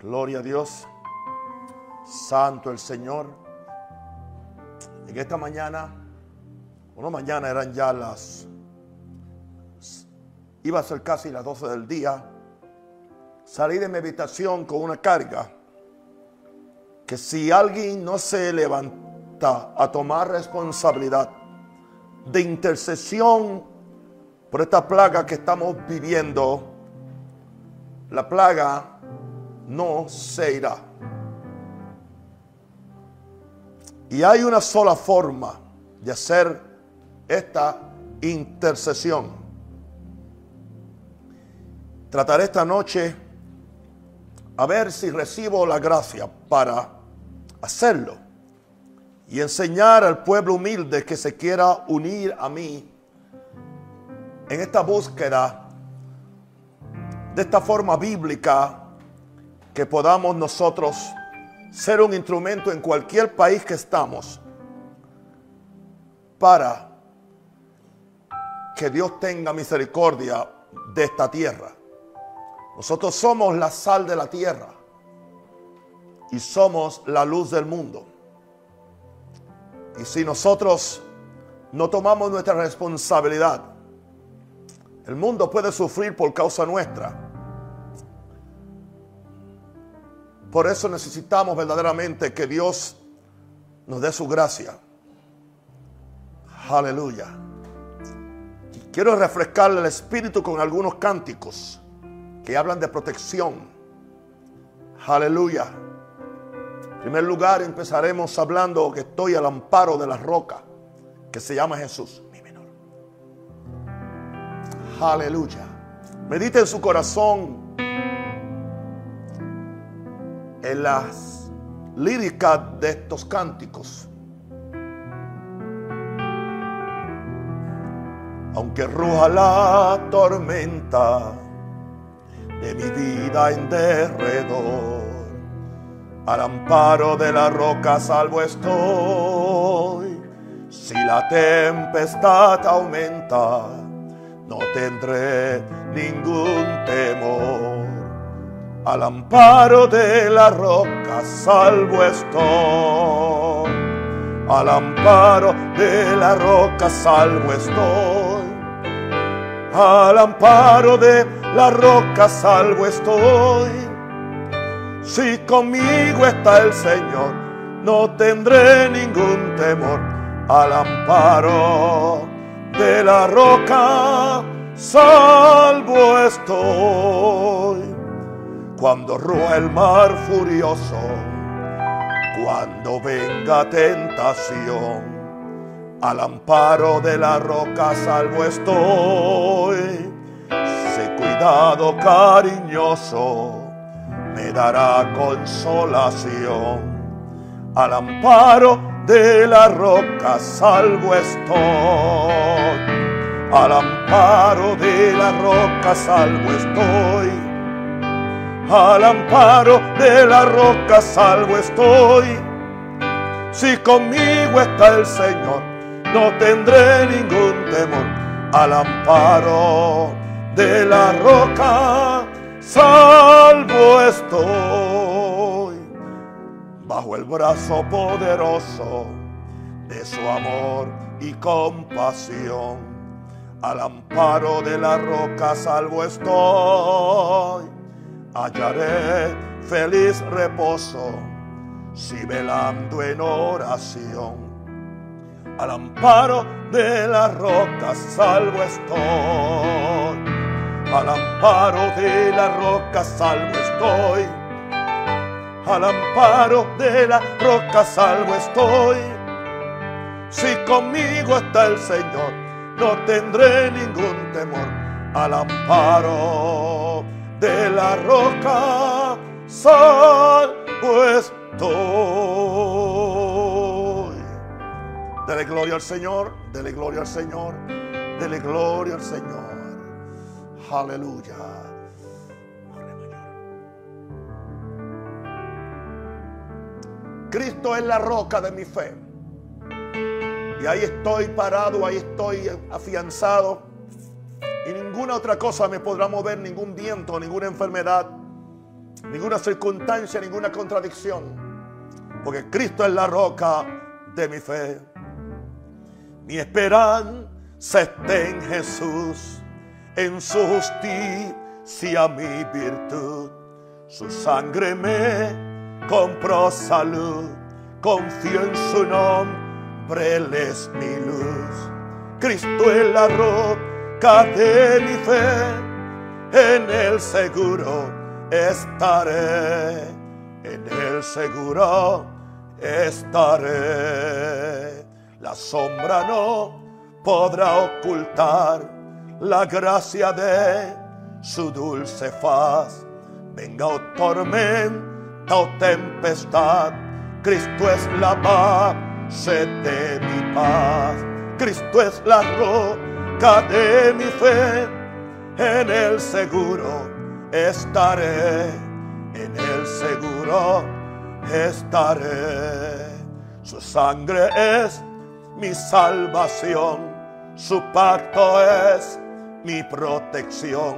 Gloria a Dios. Santo el Señor. En esta mañana, bueno, mañana eran ya las, iba a ser casi las 12 del día, salí de mi habitación con una carga que si alguien no se levanta a tomar responsabilidad de intercesión por esta plaga que estamos viviendo, la plaga no se irá. Y hay una sola forma de hacer esta intercesión. Trataré esta noche a ver si recibo la gracia para hacerlo y enseñar al pueblo humilde que se quiera unir a mí en esta búsqueda de esta forma bíblica que podamos nosotros ser un instrumento en cualquier país que estamos para que Dios tenga misericordia de esta tierra. Nosotros somos la sal de la tierra y somos la luz del mundo. Y si nosotros no tomamos nuestra responsabilidad, el mundo puede sufrir por causa nuestra. Por eso necesitamos verdaderamente que Dios nos dé su gracia. Aleluya. Quiero refrescarle el espíritu con algunos cánticos que hablan de protección. Aleluya. En primer lugar empezaremos hablando que estoy al amparo de la roca que se llama Jesús, mi menor. Aleluya. Medite en su corazón en las líricas de estos cánticos. Aunque ruja la tormenta de mi vida en derredor, al amparo de la roca salvo estoy. Si la tempestad aumenta, no tendré ningún temor. Al amparo de la roca salvo estoy. Al amparo de la roca salvo estoy. Al amparo de la roca salvo estoy. Si conmigo está el Señor, no tendré ningún temor. Al amparo de la roca salvo estoy cuando rúa el mar furioso, cuando venga tentación, al amparo de la roca salvo estoy. Sé cuidado cariñoso, me dará consolación. Al amparo de la roca salvo estoy. Al amparo de la roca salvo estoy al amparo de la roca salvo estoy. Si conmigo está el Señor, no tendré ningún temor. Al amparo de la roca salvo estoy. Bajo el brazo poderoso de su amor y compasión. Al amparo de la roca salvo estoy hallaré feliz reposo si velando en oración. Al amparo de la roca salvo estoy. Al amparo de la roca salvo estoy. Al amparo de la roca salvo estoy. Si conmigo está el Señor, no tendré ningún temor. Al amparo de la roca salvo estoy. Dele gloria al Señor, dele gloria al Señor, dele gloria al Señor. Aleluya. Cristo es la roca de mi fe. Y ahí estoy parado, ahí estoy afianzado ninguna otra cosa me podrá mover, ningún viento, ninguna enfermedad, ninguna circunstancia, ninguna contradicción. Porque Cristo es la roca de mi fe. Mi esperanza está en Jesús, en su justicia mi virtud. Su sangre me compró salud, confío en su nombre, Él es mi luz. Cristo es la roca de mi fe, en el seguro estaré, en el seguro estaré. La sombra no podrá ocultar la gracia de su dulce faz. Venga o tormenta o tempestad, Cristo es la base de mi paz. Cristo es la roca de mi fe, en el seguro estaré, en el seguro estaré. Su sangre es mi salvación, su pacto es mi protección.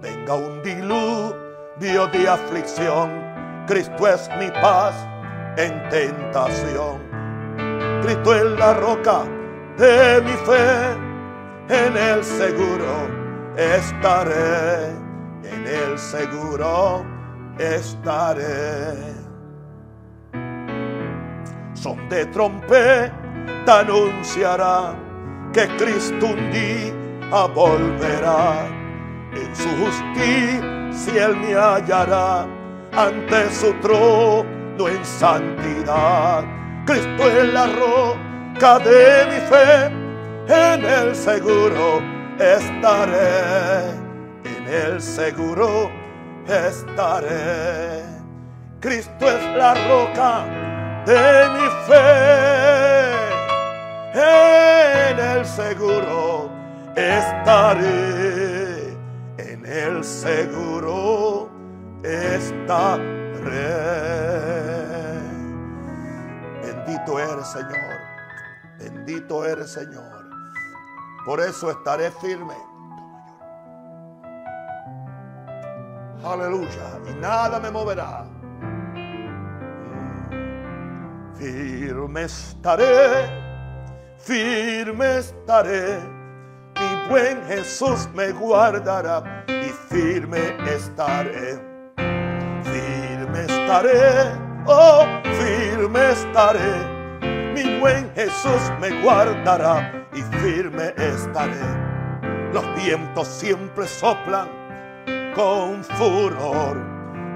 Venga un diluvio de aflicción, Cristo es mi paz en tentación. Cristo es la roca de mi fe, en el seguro estaré, en el seguro estaré. Son de trompeta anunciará que Cristo un día volverá. En su justicia él me hallará ante su trono en santidad. Cristo es la roca de mi fe, en el seguro estaré, en el seguro estaré. Cristo es la roca de mi fe en el seguro estaré, en el seguro estaré. Bendito eres Señor, bendito eres Señor. Por eso estaré firme. Aleluya. Y nada me moverá. Firme estaré firme estaré. Mi buen Jesús me guardará y firme estaré. Firme estaré, oh, firme estaré. Mi buen Jesús me guardará firme estaré. Los vientos siempre soplan con furor,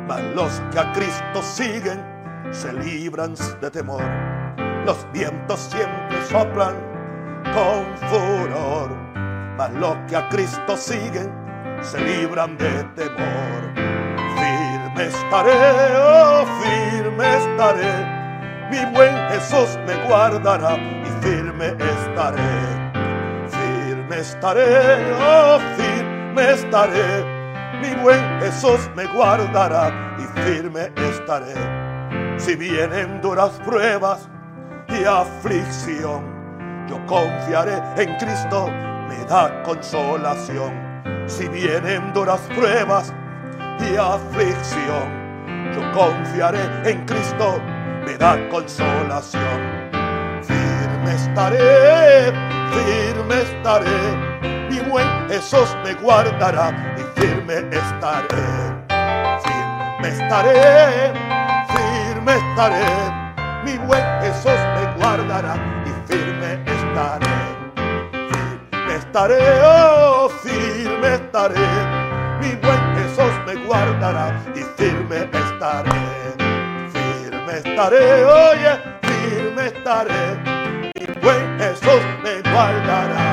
mas los que a Cristo siguen se libran de temor los vientos siempre soplan con furor, mas los que a Cristo siguen se libran de temor. Firme estaré, oh firme estaré, mi buen Jesús me guardará y firme estaré. Estaré, oh firme estaré, mi buen Jesús me guardará y firme estaré. Si vienen duras pruebas, y aflicción. Yo confiaré en Cristo, me da consolación. Si vienen duras pruebas y aflicción, yo confiaré en Cristo, me da consolación. Firme estaré, firme estaré, mi buen Jesús me guardará y firme estaré. Firme estaré, firme estaré mi buen Jesús me guardará y firme estaré. Firme estaré, oh, firme estaré. Mi buen Jesús me guardará y firme estaré. Firme estaré, oye, firme estaré. Buen Jesús me guardará.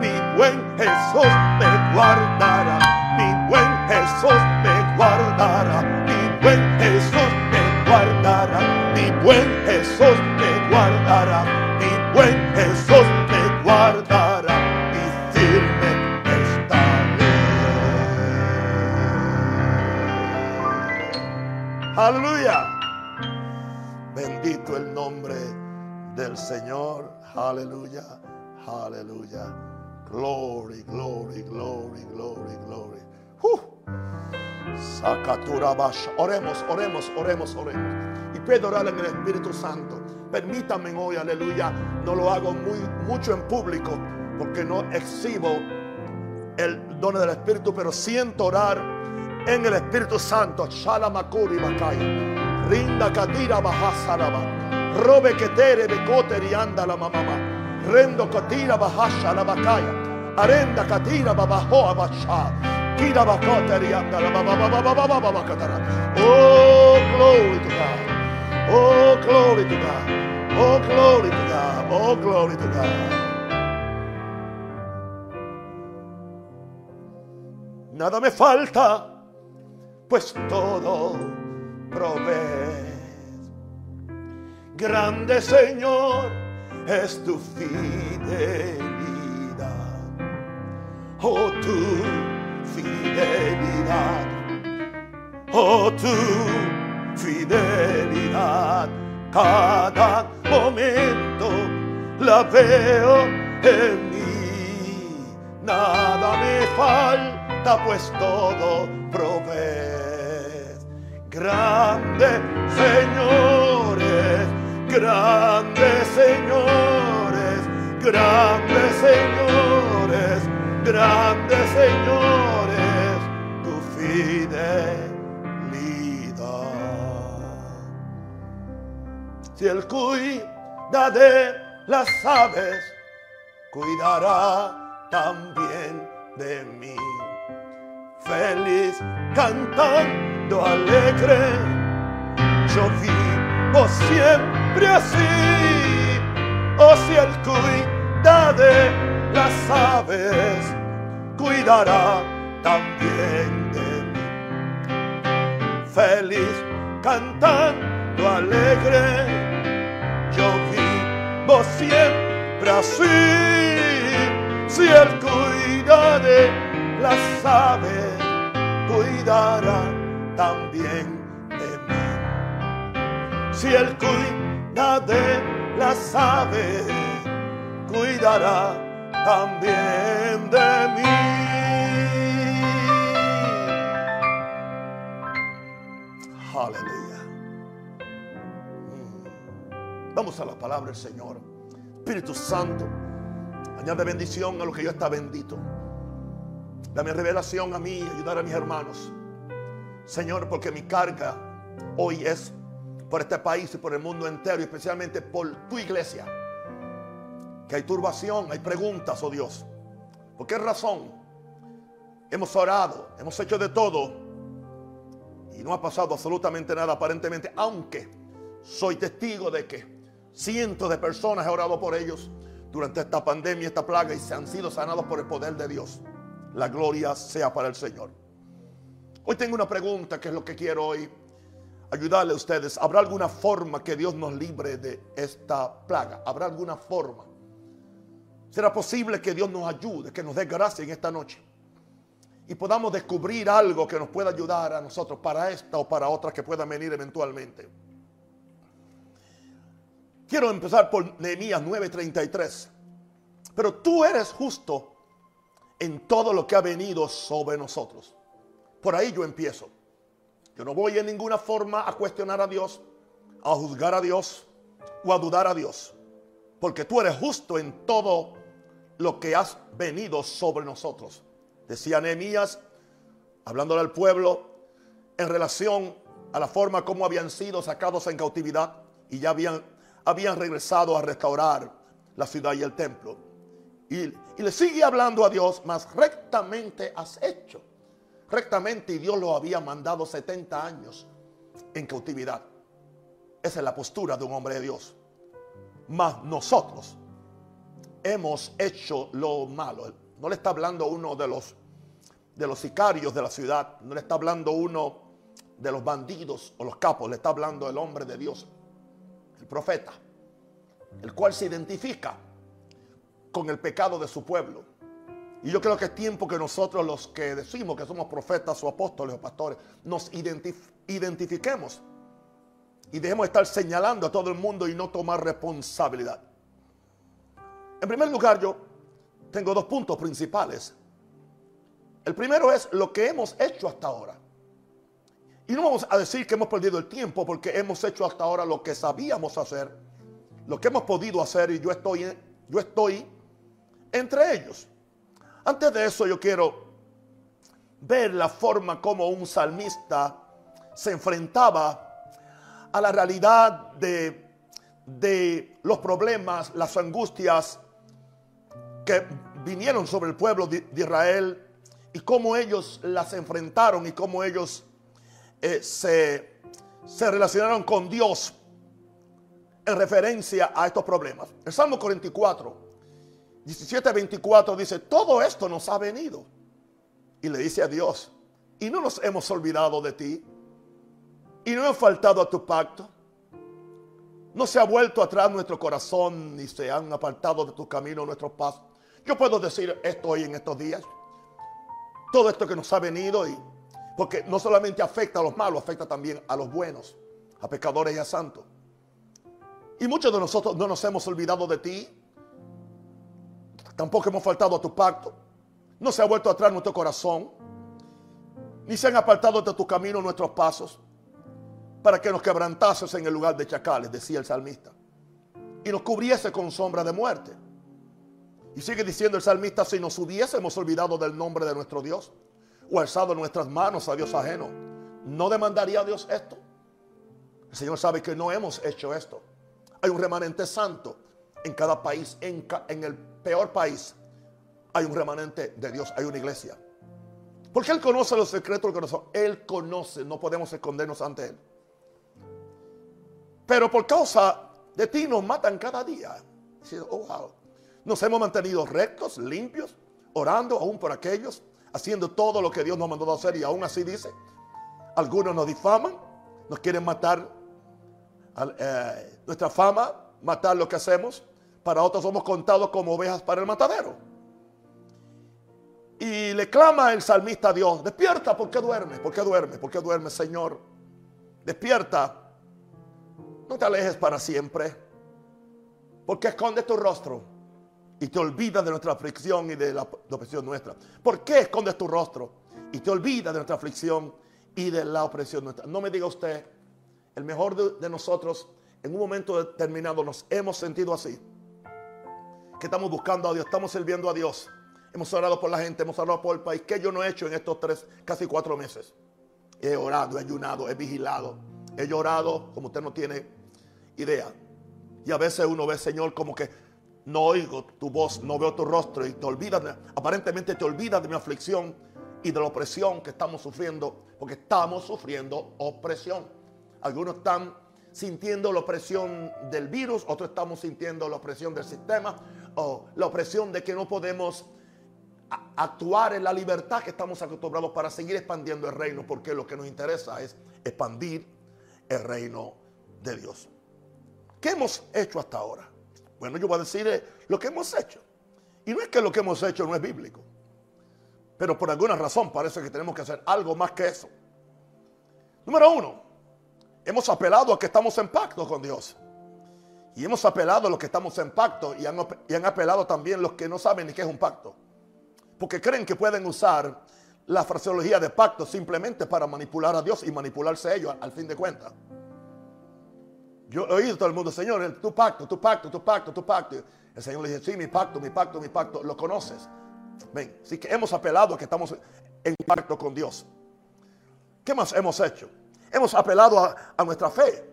Mi buen Jesús me guardará. Mi buen Jesús me guardará. Mi buen Jesús me guardará mi buen Jesús me guardará, mi buen Jesús me guardará y firme estaré. Aleluya. Bendito el nombre del Señor. Aleluya. Aleluya. Glory, glory, glory, glory, glory. Sakaturabash. Oremos, oremos, oremos, oremos. Y pido orar en el Espíritu Santo. Permítanme hoy, aleluya. No lo hago muy, mucho en público porque no exhibo el don del Espíritu, pero siento orar en el Espíritu Santo. Shalamakuri Bakaya. Rinda Kadira Bahasaraba. Robe Ketere Bekoteri anda la mamá. Rendo Katira Bahasha la Bakaya. Arenda Katira Babahoa Basha. Kira Bakoteri anda la mamá. Oh, glory to God. Oh, glory to God. Oh, glory to God. Oh, glory to God. Nada me falta, pues todo provee. Grande Señor es tu fidelidad. Oh, tu fidelidad. Oh, tu fidelidad. Cada momento la veo en mí. Nada me falta, pues todo provees. Grande señores, grandes señores, grandes señores, grandes señores, tu fidelidad. Si el cuida de las aves, cuidará también de mí. Feliz cantando alegre, yo vivo siempre así. Oh, si el cuida de las aves, cuidará también de mí. Feliz cantando alegre, yo vivo siempre así. Si él cuida de las aves, cuidará también. Si él cuida de las aves, cuidará también de mí. Aleluya. Mm. Vamos a la palabra del Señor. Espíritu Santo, añade bendición a lo que yo está bendito. Dame revelación a mí ayudar a mis hermanos. Señor, porque mi carga hoy es por este país y por el mundo entero, y especialmente por tu iglesia. Que hay turbación, hay preguntas, oh Dios. ¿Por qué razón? Hemos orado, hemos hecho de todo y no ha pasado absolutamente nada aparentemente, aunque soy testigo de que cientos de personas he orado por ellos durante esta pandemia, esta plaga y se han sido sanados por el poder de Dios. La gloria sea para el Señor. Hoy tengo una pregunta que es lo que quiero hoy ayudarle a ustedes. ¿Habrá alguna forma que Dios nos libre de esta plaga? ¿Habrá alguna forma? ¿Será posible que Dios nos ayude, que nos dé gracia en esta noche? Y podamos descubrir algo que nos pueda ayudar a nosotros para esta o para otras que puedan venir eventualmente. Quiero empezar por Nehemías 9:33. Pero tú eres justo en todo lo que ha venido sobre nosotros. Por ahí yo empiezo. Yo no voy en ninguna forma a cuestionar a Dios, a juzgar a Dios o a dudar a Dios. Porque tú eres justo en todo lo que has venido sobre nosotros. Decía Nehemías, hablándole al pueblo, en relación a la forma como habían sido sacados en cautividad y ya habían, regresado a restaurar la ciudad y el templo. Y, y le sigue hablando a Dios, más rectamente has hecho. Rectamente y Dios lo había mandado 70 años en cautividad. Esa es la postura de un hombre de Dios. Mas nosotros hemos hecho lo malo. No le está hablando uno de los de los sicarios de la ciudad, no le está hablando uno de los bandidos o los capos, le está hablando el hombre de Dios, el profeta, el cual se identifica con el pecado de su pueblo. Y yo creo que es tiempo que nosotros los que decimos que somos profetas o apóstoles o pastores, nos identif identifiquemos y dejemos de estar señalando a todo el mundo y no tomar responsabilidad. En primer lugar, yo tengo dos puntos principales. El primero es lo que hemos hecho hasta ahora. Y no vamos a decir que hemos perdido el tiempo porque hemos hecho hasta ahora lo que sabíamos hacer, lo que hemos podido hacer y yo estoy, yo estoy entre ellos. Antes de eso yo quiero ver la forma como un salmista se enfrentaba a la realidad de, los problemas, las angustias que vinieron sobre el pueblo de, Israel y cómo ellos las enfrentaron y cómo ellos eh, se relacionaron con Dios en referencia a estos problemas. El Salmo 44, 17, 24 dice, todo esto nos ha venido. Y le dice a Dios, y no nos hemos olvidado de ti, y no hemos faltado a tu pacto. No se ha vuelto atrás nuestro corazón, ni se han apartado de tu camino nuestros pasos. Yo puedo decir esto hoy en estos días. Todo esto que nos ha venido y porque no solamente afecta a los malos, afecta también a los buenos, a pecadores y a santos. Y muchos de nosotros no nos hemos olvidado de ti. Tampoco hemos faltado a tu pacto. No se ha vuelto atrás nuestro corazón. Ni se han apartado de tu camino nuestros pasos. Para que nos quebrantases en el lugar de chacales, decía el salmista. Y nos cubriese con sombra de muerte. Y sigue diciendo el salmista, si nos hubiésemos olvidado del nombre de nuestro Dios o alzado nuestras manos a Dios ajeno, ¿no demandaría a Dios esto? El Señor sabe que no hemos hecho esto. Hay un remanente santo en cada país, en, en el peor país. Hay un remanente de Dios, hay una iglesia. Porque Él conoce los secretos del corazón. Él conoce, no podemos escondernos ante Él. Pero por causa de ti nos matan cada día. Oh, nos hemos mantenido rectos, limpios, orando aún por aquellos haciendo todo lo que Dios nos mandó a hacer y aún así dice, algunos nos difaman, nos quieren matar eh, nuestra fama, matar lo que hacemos, para otros somos contados como ovejas para el matadero. Y le clama el salmista a Dios, despierta, ¿por qué duermes? ¿Por qué duermes? ¿Por qué duermes, Señor? Despierta, no te alejes para siempre, porque esconde tu rostro y te olvidas de nuestra aflicción y de la, opresión nuestra. ¿Por qué escondes tu rostro y te olvidas de nuestra aflicción y de la opresión nuestra? No me diga usted, el mejor de, nosotros en un momento determinado nos hemos sentido así. Que estamos buscando a Dios, estamos sirviendo a Dios. Hemos orado por la gente, hemos orado por el país. ¿Qué yo no he hecho en estos tres, casi cuatro meses? He orado, he ayunado, he vigilado, he llorado, como usted no tiene idea. Y a veces uno ve, Señor, como que no oigo tu voz, no veo tu rostro y te olvidas, aparentemente te olvidas de mi aflicción y de la opresión que estamos sufriendo, porque estamos sufriendo opresión. Algunos están sintiendo la opresión del virus, otros estamos sintiendo la opresión del sistema o la opresión de que no podemos actuar en la libertad que estamos acostumbrados para seguir expandiendo el reino, porque lo que nos interesa es expandir el reino de Dios. ¿Qué hemos hecho hasta ahora? Bueno, yo voy a decir eh, lo que hemos hecho. Y no es que lo que hemos hecho no es bíblico. Pero por alguna razón parece que tenemos que hacer algo más que eso. Número uno, hemos apelado a que estamos en pacto con Dios. Y hemos apelado a los que estamos en pacto y han, y han apelado también los que no saben ni qué es un pacto. Porque creen que pueden usar la fraseología de pacto simplemente para manipular a Dios y manipularse ellos al fin de cuentas. Yo he oído todo el mundo, Señor, tu pacto, tu pacto, tu pacto, tu pacto. El Señor le dice, sí, mi pacto, mi pacto, mi pacto, lo conoces. Ven, así que hemos apelado a que estamos en pacto con Dios. ¿Qué más hemos hecho? Hemos apelado a, nuestra fe,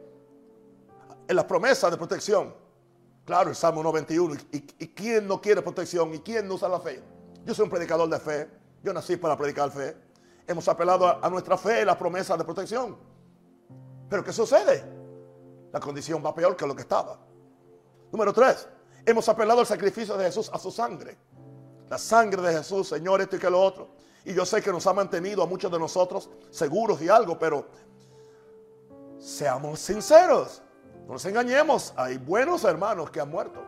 en la promesa de protección. Claro, el Salmo 91. ¿Y, ¿Y, quién no quiere protección? ¿Y quién no usa la fe? Yo soy un predicador de fe. Yo nací para predicar fe. Hemos apelado a, nuestra fe, la promesa de protección. Pero ¿qué sucede? la condición va peor que lo que estaba. Número tres, hemos apelado al sacrificio de Jesús, a su sangre. La sangre de Jesús, Señor, esto y que lo otro. Y yo sé que nos ha mantenido a muchos de nosotros seguros y algo, pero seamos sinceros. No nos engañemos. Hay buenos hermanos que han muerto.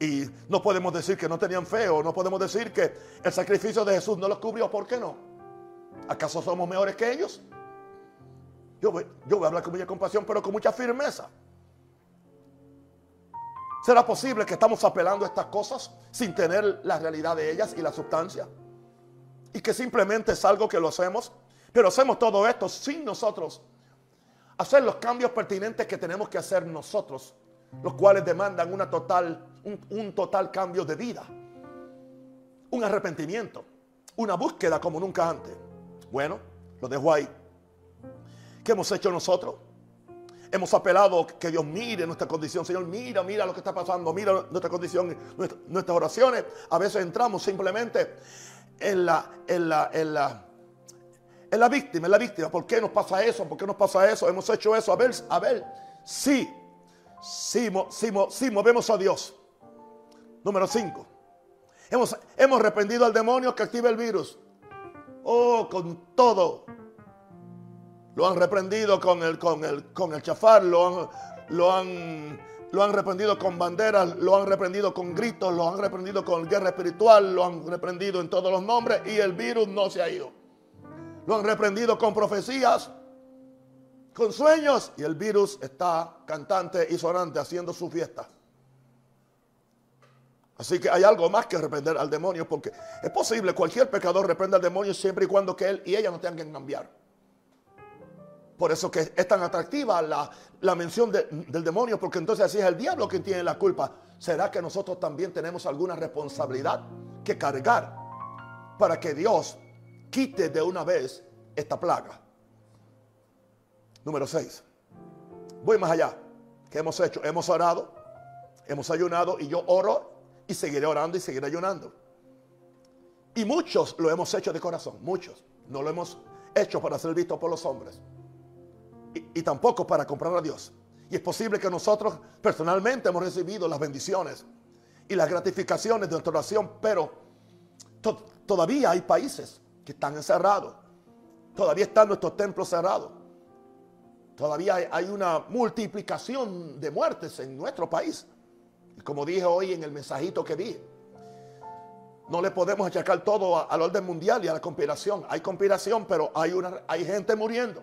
Y, no podemos decir que no tenían fe o no podemos decir que el sacrificio de Jesús no los cubrió. ¿Por qué no? ¿Acaso somos mejores que ellos? Yo voy, a hablar con mucha compasión, pero con mucha firmeza. ¿Será posible que estamos apelando a estas cosas sin tener la realidad de ellas y la sustancia? Y que simplemente es algo que lo hacemos Pero hacemos todo esto sin nosotros hacer los cambios pertinentes que tenemos que hacer nosotros, los cuales demandan una total, un, total cambio de vida, un arrepentimiento, una búsqueda como nunca antes. Bueno, lo dejo ahí. ¿Qué hemos hecho nosotros? Hemos apelado que Dios mire nuestra condición. Señor, mira, mira lo que está pasando, mira nuestra condición, nuestras oraciones. A veces entramos simplemente en la, en la víctima, en la víctima. ¿Por qué nos pasa eso? ¿Por qué nos pasa eso? Hemos hecho eso. A ver, a ver, sí, sí, sí, movemos a Dios. Número 5. Hemos, hemos reprendido al demonio que activa el virus. Oh, con todo. Lo han reprendido con el, con el, con el chafar, lo han, lo han lo han reprendido con banderas, lo han reprendido con gritos, lo han reprendido con guerra espiritual, lo han reprendido en todos los nombres y el virus no se ha ido. Lo han reprendido con profecías, con sueños y el virus está cantante y sonante haciendo su fiesta. Así que hay algo más que reprender al demonio porque es posible cualquier pecador reprenda al demonio siempre y cuando que él y ella no tengan que cambiar. Por eso que es tan atractiva la, mención del demonio, porque entonces así es el diablo quien tiene la culpa. ¿Será que nosotros también tenemos alguna responsabilidad que cargar para que Dios quite de una vez esta plaga? Número 6. Voy más allá. ¿Qué hemos hecho? Hemos orado, hemos ayunado y yo oro y seguiré orando y seguiré ayunando. Y muchos lo hemos hecho de corazón, muchos. No lo hemos hecho para ser visto por los hombres y, tampoco para comprar a Dios. Y es posible que nosotros personalmente hemos recibido las bendiciones y las gratificaciones de nuestra oración, pero todavía hay países que están encerrados. Todavía están nuestros templos cerrados. Todavía hay, una multiplicación de muertes en nuestro país. Y como dije hoy en el mensajito que vi, no le podemos achacar todo al orden mundial y a la conspiración. Hay conspiración, pero hay, una, hay gente muriendo.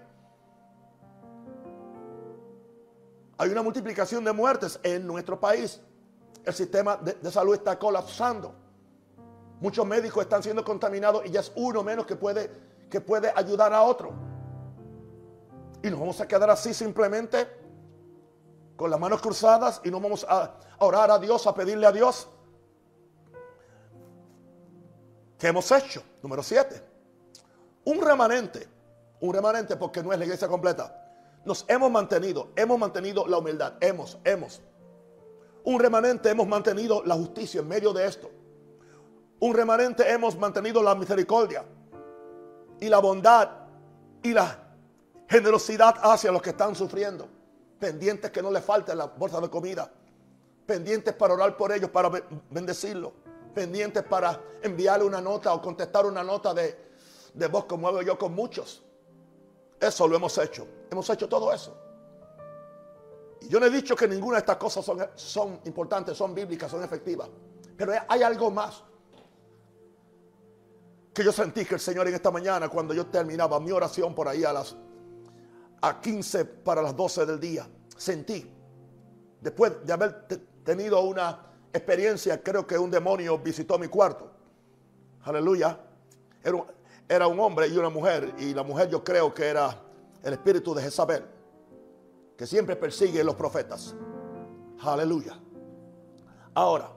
Hay una multiplicación de muertes en nuestro país. El sistema de, salud está colapsando. Muchos médicos están siendo contaminados y ya es uno menos que puede, que puede ayudar a otro. Y nos vamos a quedar así simplemente con las manos cruzadas y no vamos a orar a Dios, a pedirle a Dios. ¿Qué hemos hecho? Número 7. Un remanente. Un remanente porque no es la iglesia completa. Nos hemos mantenido, hemos mantenido la humildad, hemos, hemos. Un remanente hemos mantenido la justicia en medio de esto. Un remanente hemos mantenido la misericordia y la bondad y la generosidad hacia los que están sufriendo. Pendientes que no les falte la bolsa de comida. Pendientes para orar por ellos, para bendecirlos. Pendientes para enviarle una nota o contestar una nota de, de voz como hago yo con muchos. Eso lo hemos hecho. Hemos hecho todo eso. Y yo no he dicho que ninguna de estas cosas son, son importantes, son bíblicas, son efectivas. Pero hay algo más que yo sentí que el Señor en esta mañana, cuando yo terminaba mi oración por ahí a las a 15 para las 12 del día, sentí, después de haber tenido una experiencia, creo que un demonio visitó mi cuarto. Aleluya. Era un, era un hombre y una mujer, y la mujer yo creo que era el espíritu de Jezabel, que siempre persigue a los profetas. Aleluya. Ahora,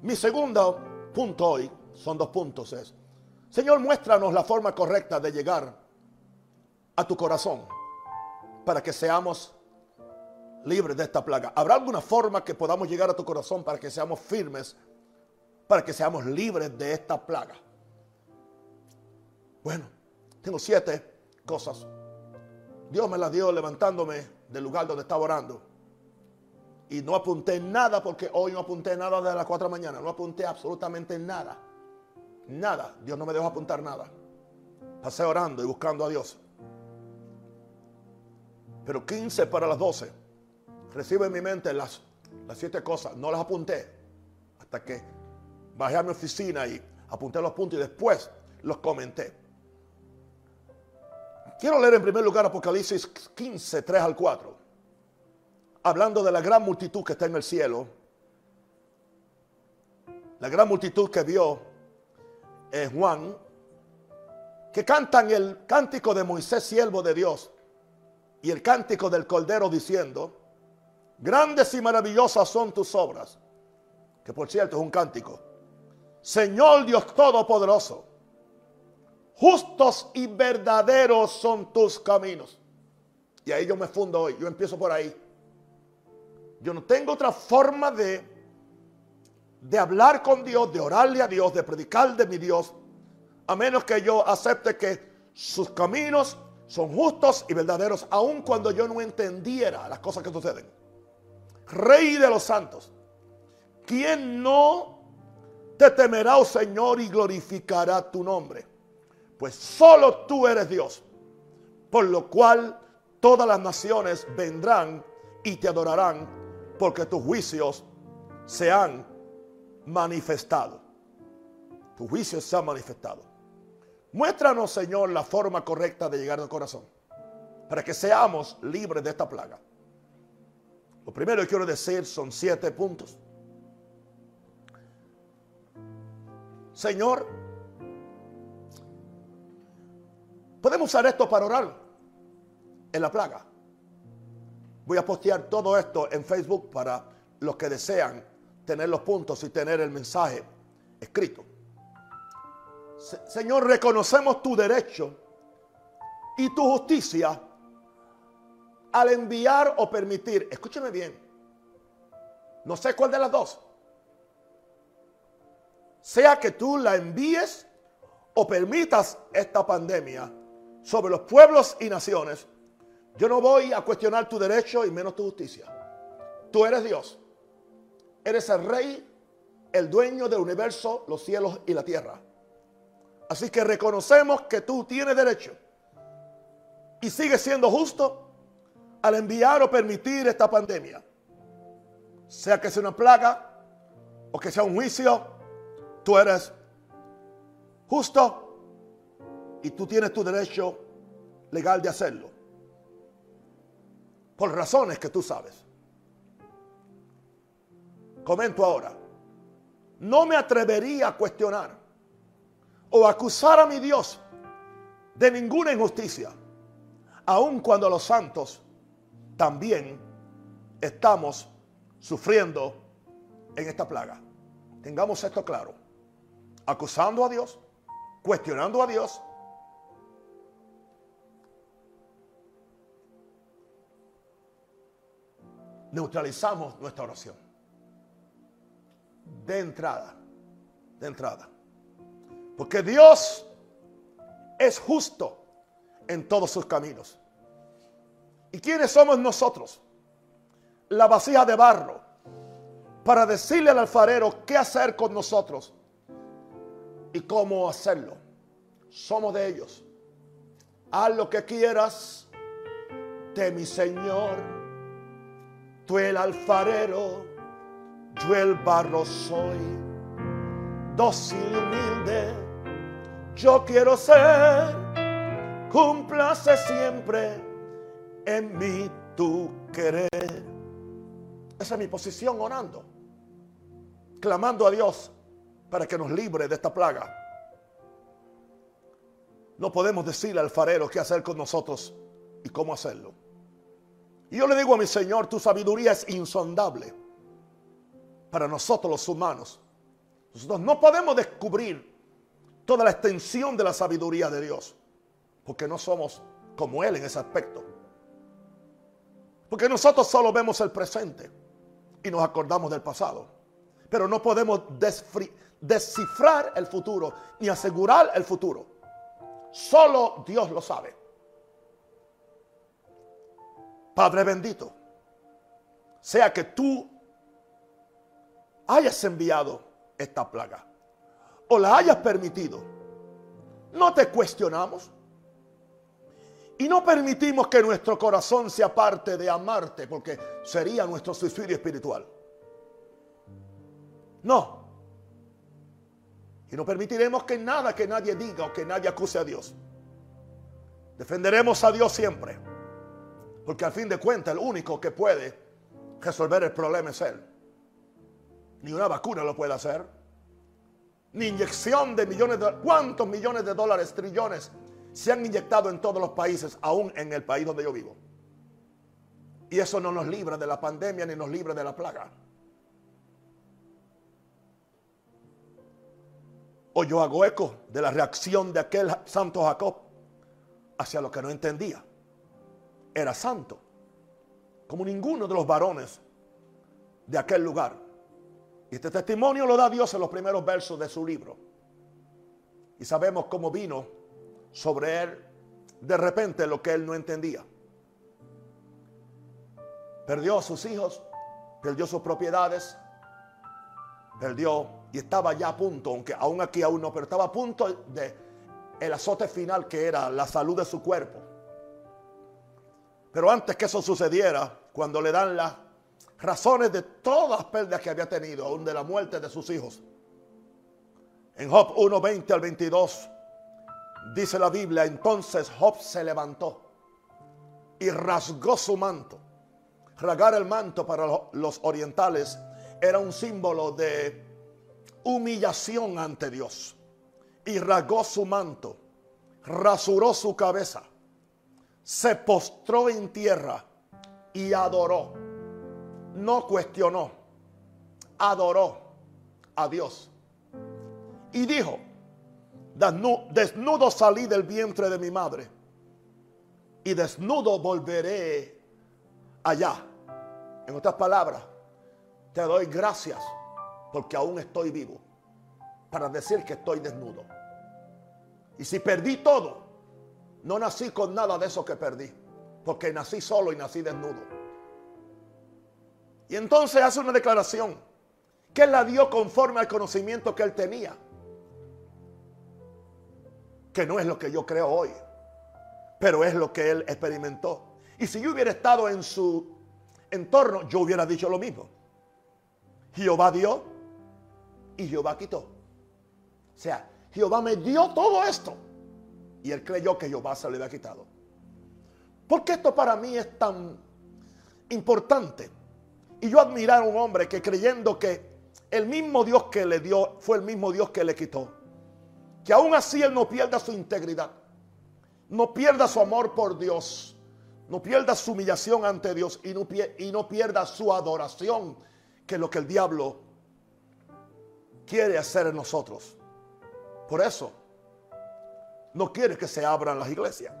mi segundo punto hoy, son dos puntos, es, Señor, muéstranos la forma correcta de llegar a tu corazón para que seamos libres de esta plaga. ¿Habrá alguna forma que podamos llegar a tu corazón para que seamos firmes, para que seamos libres de esta plaga? Bueno, tengo siete cosas. Dios me las dio levantándome del lugar donde estaba orando. Y no apunté nada porque hoy no apunté nada de las cuatro de la mañana. No apunté absolutamente nada. Nada. Dios no me dejó apuntar nada. Pasé orando y buscando a Dios. Pero 15 para las 12. Recibo en mi mente las, las siete cosas. No las apunté. Hasta que bajé a mi oficina y apunté los puntos y después los comenté. Quiero leer en primer lugar Apocalipsis 15, 3 al 4. Hablando de la gran multitud que está en el cielo. La gran multitud que vio eh, Juan que cantan el cántico de Moisés, siervo de Dios, y el cántico del Cordero diciendo, grandes y maravillosas son tus obras, que por cierto es un cántico. Señor Dios Todopoderoso, justos y verdaderos son tus caminos. Y ahí yo me fundo hoy, yo empiezo por ahí. Yo no tengo otra forma de, de hablar con Dios, de orarle a Dios, de predicar de mi Dios, a menos que yo acepte que sus caminos son justos y verdaderos, aun cuando yo no entendiera las cosas que suceden. Rey de los santos, ¿quién no te temerá, oh Señor, y glorificará tu nombre? Pues solo tú eres Dios, por lo cual todas las naciones vendrán y te adorarán, porque tus juicios se han manifestado. Tus juicios se han manifestado. Muéstranos, Señor, la forma correcta de llegar al corazón, para que seamos libres de esta plaga. Lo primero que quiero decir son siete puntos. Señor, podemos usar esto para orar en la plaga. Voy a postear todo esto en Facebook para los que desean tener los puntos y tener el mensaje escrito. Señor, reconocemos tu derecho y tu justicia al enviar o permitir, escúcheme bien, no sé cuál de las dos, sea que tú la envíes o permitas esta pandemia sobre los pueblos y naciones, yo no voy a cuestionar tu derecho y menos tu justicia. Tú eres Dios. Eres el rey, el dueño del universo, los cielos y la tierra. Así que reconocemos que tú tienes derecho y sigues siendo justo al enviar o permitir esta pandemia. Sea que sea una plaga o que sea un juicio, tú eres justo y tú tienes tu derecho legal de hacerlo. Por razones que tú sabes. Comento ahora. No me atrevería a cuestionar o acusar a mi Dios de ninguna injusticia, aun cuando los santos también estamos sufriendo en esta plaga. Tengamos esto claro. Acusando a Dios, cuestionando a Dios. Neutralizamos nuestra oración. De entrada, de entrada. Porque Dios es justo en todos sus caminos. ¿Y quiénes somos nosotros? La vasija de barro para decirle al alfarero qué hacer con nosotros y cómo hacerlo. Somos de ellos. Haz lo que quieras de mi Señor. Tú el alfarero, yo el barro soy, dócil y humilde yo quiero ser, cúmplase siempre en mí tu querer. Esa es mi posición orando, clamando a Dios para que nos libre de esta plaga. No podemos decirle al farero qué hacer con nosotros y cómo hacerlo. Y yo le digo a mi Señor, tu sabiduría es insondable para nosotros los humanos. Nosotros no podemos descubrir toda la extensión de la sabiduría de Dios. Porque no somos como Él en ese aspecto. Porque nosotros solo vemos el presente y nos acordamos del pasado. Pero no podemos descifrar el futuro ni asegurar el futuro. Solo Dios lo sabe. Padre bendito, sea que tú hayas enviado esta plaga o la hayas permitido, no te cuestionamos. Y no permitimos que nuestro corazón sea parte de amarte, porque sería nuestro suicidio espiritual. No. Y no permitiremos que nada que nadie diga o que nadie acuse a Dios. Defenderemos a Dios siempre. Porque al fin de cuentas el único que puede resolver el problema es Él. Ni una vacuna lo puede hacer. ni inyección de millones de ¿Cuántos millones de dólares, trillones, se han inyectado en todos los países, aún en el país donde yo vivo? Y eso no nos libra de la pandemia ni nos libra de la plaga. O yo hago eco de la reacción de aquel santo Jacob hacia lo que no entendía. Era santo, como ninguno de los varones de aquel lugar. Y este testimonio lo da Dios en los primeros versos de su libro. Y sabemos cómo vino sobre él de repente lo que él no entendía. Perdió a sus hijos, perdió sus propiedades, perdió y estaba ya a punto, aunque aún aquí aún no, pero estaba a punto de el azote final que era la salud de su cuerpo. Pero antes que eso sucediera, cuando le dan las razones de todas las pérdidas que había tenido, aún de la muerte de sus hijos. En Job 1, 20 al 22, dice la Biblia, entonces Job se levantó y rasgó su manto. Rasgar el manto para los orientales era un símbolo de humillación ante Dios. Y rasgó su manto, rasuró su cabeza, se postró en tierra y adoró. No cuestionó, adoró a Dios. Y dijo, desnudo salí del vientre de mi madre y desnudo volveré allá. En otras palabras, te doy gracias porque aún estoy vivo para decir que estoy desnudo. Y si perdí todo, no nací con nada de eso que perdí, porque nací solo y nací desnudo. Y entonces hace una declaración que él la dio conforme al conocimiento que él tenía, que no es lo que yo creo hoy, pero es lo que él experimentó. Y si yo hubiera estado en su entorno, yo hubiera dicho lo mismo. Jehová dio y Jehová quitó. O sea, Jehová me dio todo esto. Y él creyó que Jehová se le había quitado. ¿Por qué esto para mí es tan importante? Y yo admirar a un hombre que creyendo que el mismo Dios que le dio fue el mismo Dios que le quitó. Que aún así él no pierda su integridad. No pierda su amor por Dios. No pierda su humillación ante Dios y no, pierda su adoración que lo que el diablo quiere hacer en nosotros. Por eso, no quiere que se abran las iglesias.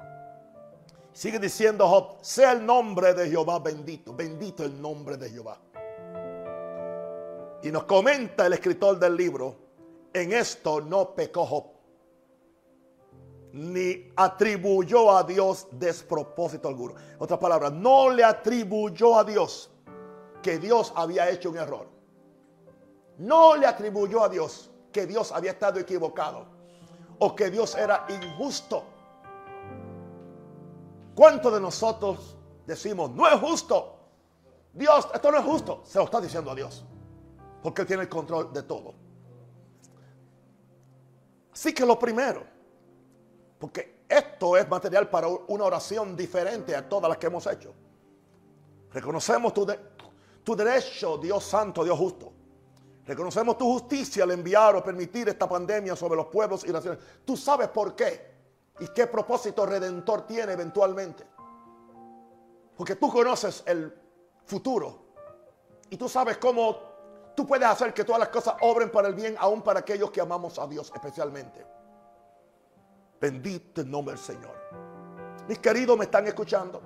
Sigue diciendo Job, sea el nombre de Jehová bendito, bendito el nombre de Jehová. Y nos comenta el escritor del libro, en esto no pecó Job, ni atribuyó a Dios despropósito alguno. Otra palabra, no le atribuyó a Dios que Dios había hecho un error. No le atribuyó a Dios que Dios había estado equivocado o que Dios era injusto. ¿Cuántos de nosotros decimos, no es justo? Dios, esto no es justo. Se lo está diciendo a Dios. Porque Él tiene el control de todo. Así que lo primero, porque esto es material para una oración diferente a todas las que hemos hecho. Reconocemos tu, tu derecho, Dios santo, Dios justo. Reconocemos tu justicia al enviar o permitir esta pandemia sobre los pueblos y naciones. Tú sabes por qué y qué propósito redentor tiene eventualmente. Porque tú conoces el futuro y tú sabes cómo tú puedes hacer que todas las cosas obren para el bien, aún para aquellos que amamos a Dios especialmente. Bendito el nombre del Señor. Mis queridos me están escuchando.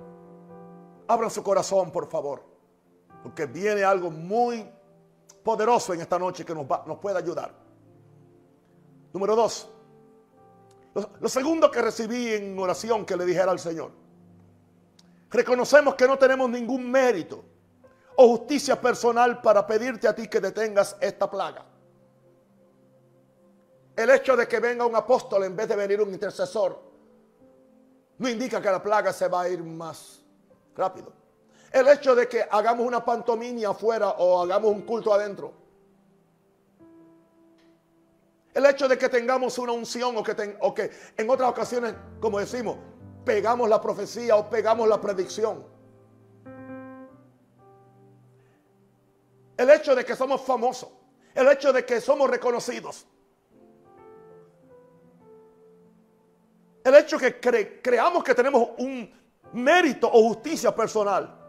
Abran su corazón, por favor. Porque viene algo muy poderoso en esta noche que nos, nos puede ayudar. Número dos. Lo, segundo que recibí en oración que le dijera al Señor. Reconocemos que no tenemos ningún mérito o justicia personal para pedirte a ti que detengas esta plaga. El hecho de que venga un apóstol en vez de venir un intercesor no indica que la plaga se va a ir más rápido. El hecho de que hagamos una pantomimia afuera o hagamos un culto adentro. El hecho de que tengamos una unción o que, que en otras ocasiones, como decimos, pegamos la profecía o pegamos la predicción. El hecho de que somos famosos. El hecho de que somos reconocidos. El hecho de que cre creamos que tenemos un mérito o justicia personal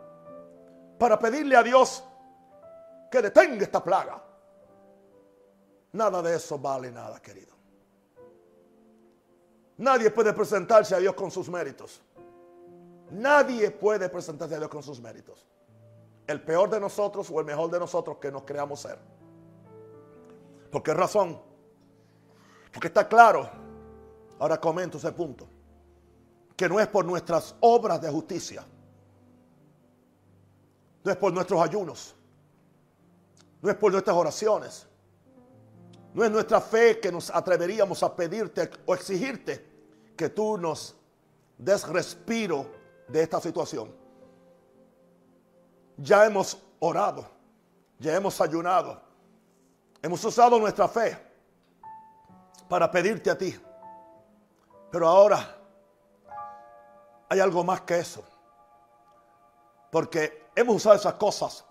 para pedirle a Dios que detenga esta plaga. Nada de eso vale nada, querido. Nadie puede presentarse a Dios con sus méritos. Nadie puede presentarse a Dios con sus méritos. El peor de nosotros o el mejor de nosotros que nos creamos ser. ¿Por qué razón? Porque está claro, ahora comento ese punto, que no es por nuestras obras de justicia, no es por nuestros ayunos, no es por nuestras oraciones, no es nuestra fe que nos atreveríamos a pedirte o exigirte que tú nos des respiro de esta situación. Ya hemos orado, ya hemos ayunado, hemos usado nuestra fe para pedirte a ti. Pero ahora hay algo más que eso. Porque hemos usado esas cosas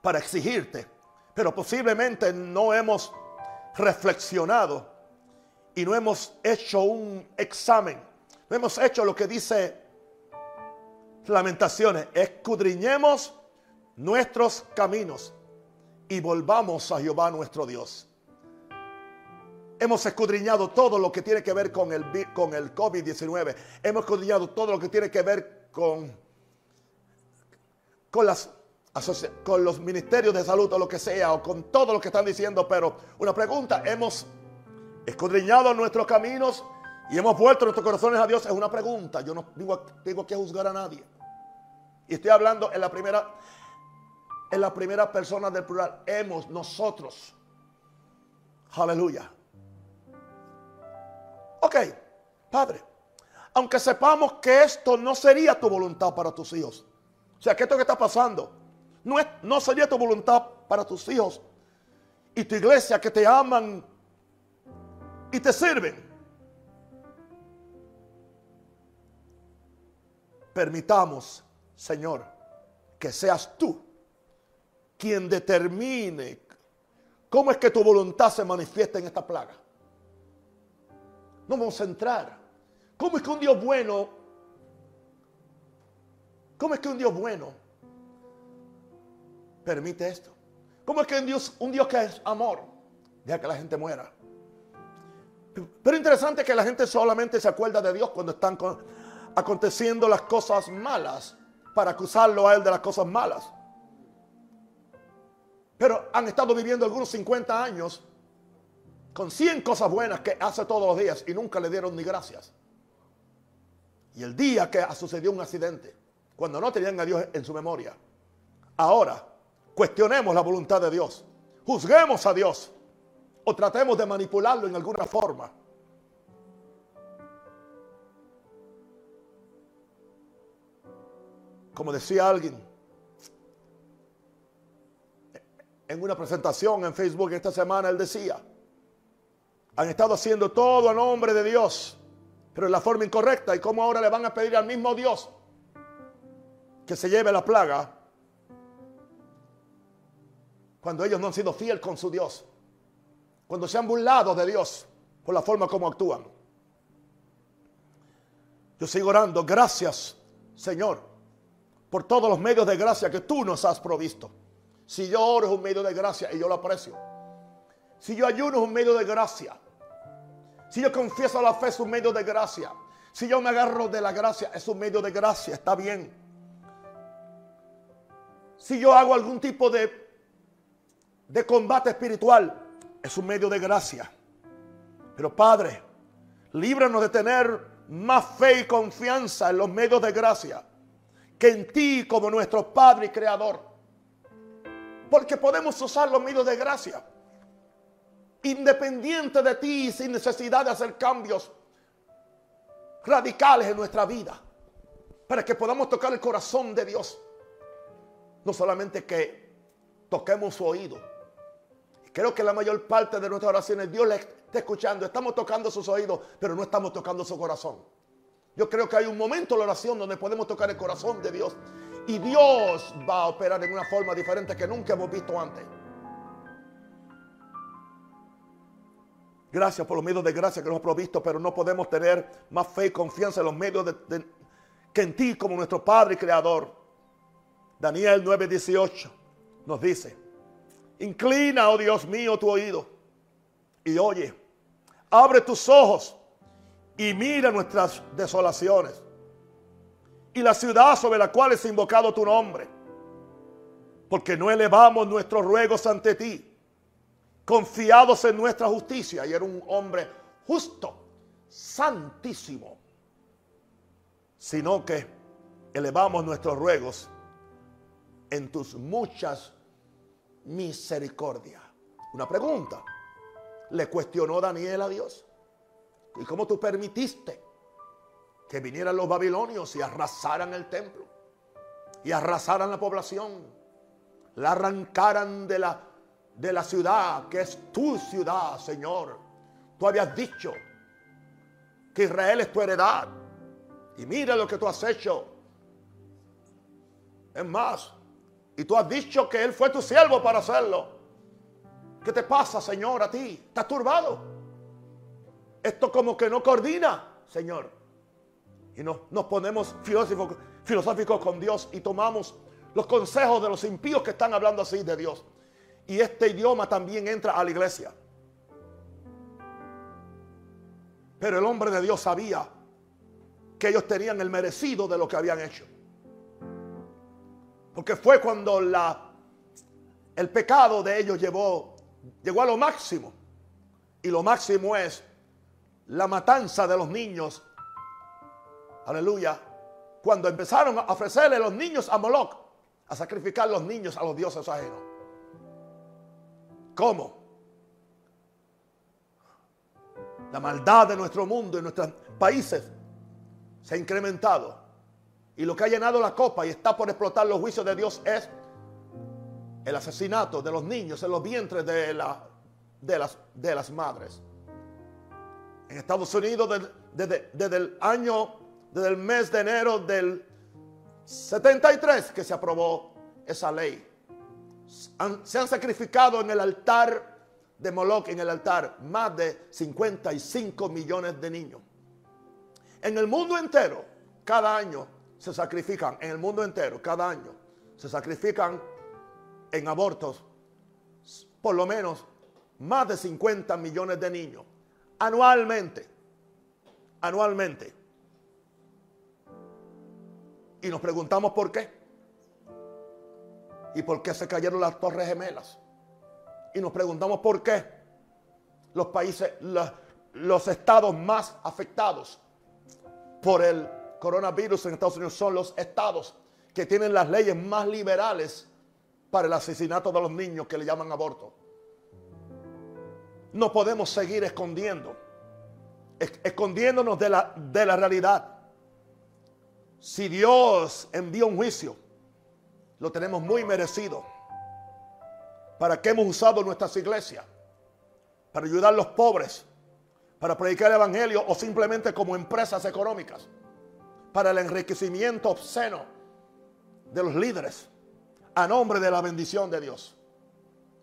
para exigirte, pero posiblemente no hemos reflexionado y no hemos hecho un examen. No hemos hecho lo que dice Lamentaciones. Escudriñemos nuestros caminos y volvamos a Jehová nuestro Dios. Hemos escudriñado todo lo que tiene que ver con el, con el COVID-19. Hemos escudriñado todo lo que tiene que ver con, con las con los ministerios de salud o lo que sea, o con todo lo que están diciendo, pero una pregunta, hemos escudriñado nuestros caminos y hemos vuelto nuestros corazones a Dios, es una pregunta, yo no digo, tengo que juzgar a nadie. Y estoy hablando en la primera, en la primera persona del plural, hemos, nosotros. Aleluya. Ok, Padre, aunque sepamos que esto no sería tu voluntad para tus hijos, o sea, que esto que está pasando no, no sería tu voluntad para tus hijos y tu iglesia que te aman y te sirven. Permitamos, Señor, que seas tú quien determine cómo es que tu voluntad se manifiesta en esta plaga. No vamos a entrar. ¿Cómo es que un Dios bueno, cómo es que un Dios bueno permite esto? ¿Cómo es que un Dios, un Dios que es amor deja que la gente muera? Pero interesante que la gente solamente se acuerda de Dios cuando están aconteciendo las cosas malas para acusarlo a él de las cosas malas. Pero han estado viviendo algunos 50 años con 100 cosas buenas que hace todos los días y nunca le dieron ni gracias. Y el día que sucedió un accidente, cuando no tenían a Dios en su memoria, ahora cuestionemos la voluntad de Dios, juzguemos a Dios o tratemos de manipularlo en alguna forma. Como decía alguien en una presentación en Facebook esta semana, él decía, han estado haciendo todo a nombre de Dios, pero en la forma incorrecta. ¿Y cómo ahora le van a pedir al mismo Dios que se lleve la plaga cuando ellos no han sido fieles con su Dios? Cuando se han burlado de Dios por la forma como actúan. Yo sigo orando, gracias Señor, por todos los medios de gracia que tú nos has provisto. Si yo oro es un medio de gracia y yo lo aprecio. Si yo ayuno es un medio de gracia. Si yo confieso la fe es un medio de gracia. Si yo me agarro de la gracia es un medio de gracia. Está bien. Si yo hago algún tipo de, de combate espiritual es un medio de gracia. Pero Padre, líbranos de tener más fe y confianza en los medios de gracia que en ti como nuestro Padre y Creador. Porque podemos usar los medios de gracia independiente de ti, sin necesidad de hacer cambios radicales en nuestra vida, para que podamos tocar el corazón de Dios. No solamente que toquemos su oído. Creo que la mayor parte de nuestras oraciones Dios le está escuchando. Estamos tocando sus oídos, pero no estamos tocando su corazón. Yo creo que hay un momento en la oración donde podemos tocar el corazón de Dios. Y Dios va a operar en una forma diferente que nunca hemos visto antes. Gracias por los medios de gracia que nos ha provisto, pero no podemos tener más fe y confianza en los medios que en ti como nuestro Padre y Creador. Daniel 9:18 nos dice, inclina, oh Dios mío, tu oído y oye, abre tus ojos y mira nuestras desolaciones y la ciudad sobre la cual es invocado tu nombre, porque no elevamos nuestros ruegos ante ti confiados en nuestra justicia. Y era un hombre justo, santísimo. Sino que elevamos nuestros ruegos en tus muchas misericordias. Una pregunta. ¿Le cuestionó Daniel a Dios? ¿Y cómo tú permitiste que vinieran los babilonios y arrasaran el templo? Y arrasaran la población. La arrancaran de la de la ciudad, que es tu ciudad, Señor. Tú habías dicho que Israel es tu heredad. Y mira lo que tú has hecho. Es más, y tú has dicho que Él fue tu siervo para hacerlo. ¿Qué te pasa, Señor, a ti? ¿Estás turbado? Esto como que no coordina, Señor. Y nos, nos ponemos filosóficos, filosóficos con Dios y tomamos los consejos de los impíos que están hablando así de Dios. Y este idioma también entra a la iglesia. Pero el hombre de Dios sabía que ellos tenían el merecido de lo que habían hecho. Porque fue cuando la, el pecado de ellos llevó, llegó a lo máximo. Y lo máximo es la matanza de los niños. Aleluya. Cuando empezaron a ofrecerle los niños a Moloch, a sacrificar los niños a los dioses ajenos. ¿Cómo? La maldad de nuestro mundo y nuestros países se ha incrementado. Y lo que ha llenado la copa y está por explotar los juicios de Dios es el asesinato de los niños en los vientres de, la, de, las, madres. En Estados Unidos desde el año, desde el mes de enero del 73 que se aprobó esa ley se han sacrificado en el altar de Moloch, en el altar, más de 55 millones de niños. En el mundo entero, cada año se sacrifican, en el mundo entero, cada año, se sacrifican en abortos por lo menos más de 50 millones de niños anualmente. Anualmente. Y nos preguntamos por qué y por qué se cayeron las torres gemelas. Y nos preguntamos por qué los países, los, estados más afectados por el coronavirus en Estados Unidos son los estados que tienen las leyes más liberales para el asesinato de los niños que le llaman aborto. No podemos seguir escondiendo, escondiéndonos de la, de la realidad. Si Dios envía un juicio, lo tenemos muy merecido. ¿Para qué hemos usado nuestras iglesias? Para ayudar a los pobres, para predicar el evangelio o simplemente como empresas económicas, para el enriquecimiento obsceno de los líderes, a nombre de la bendición de Dios.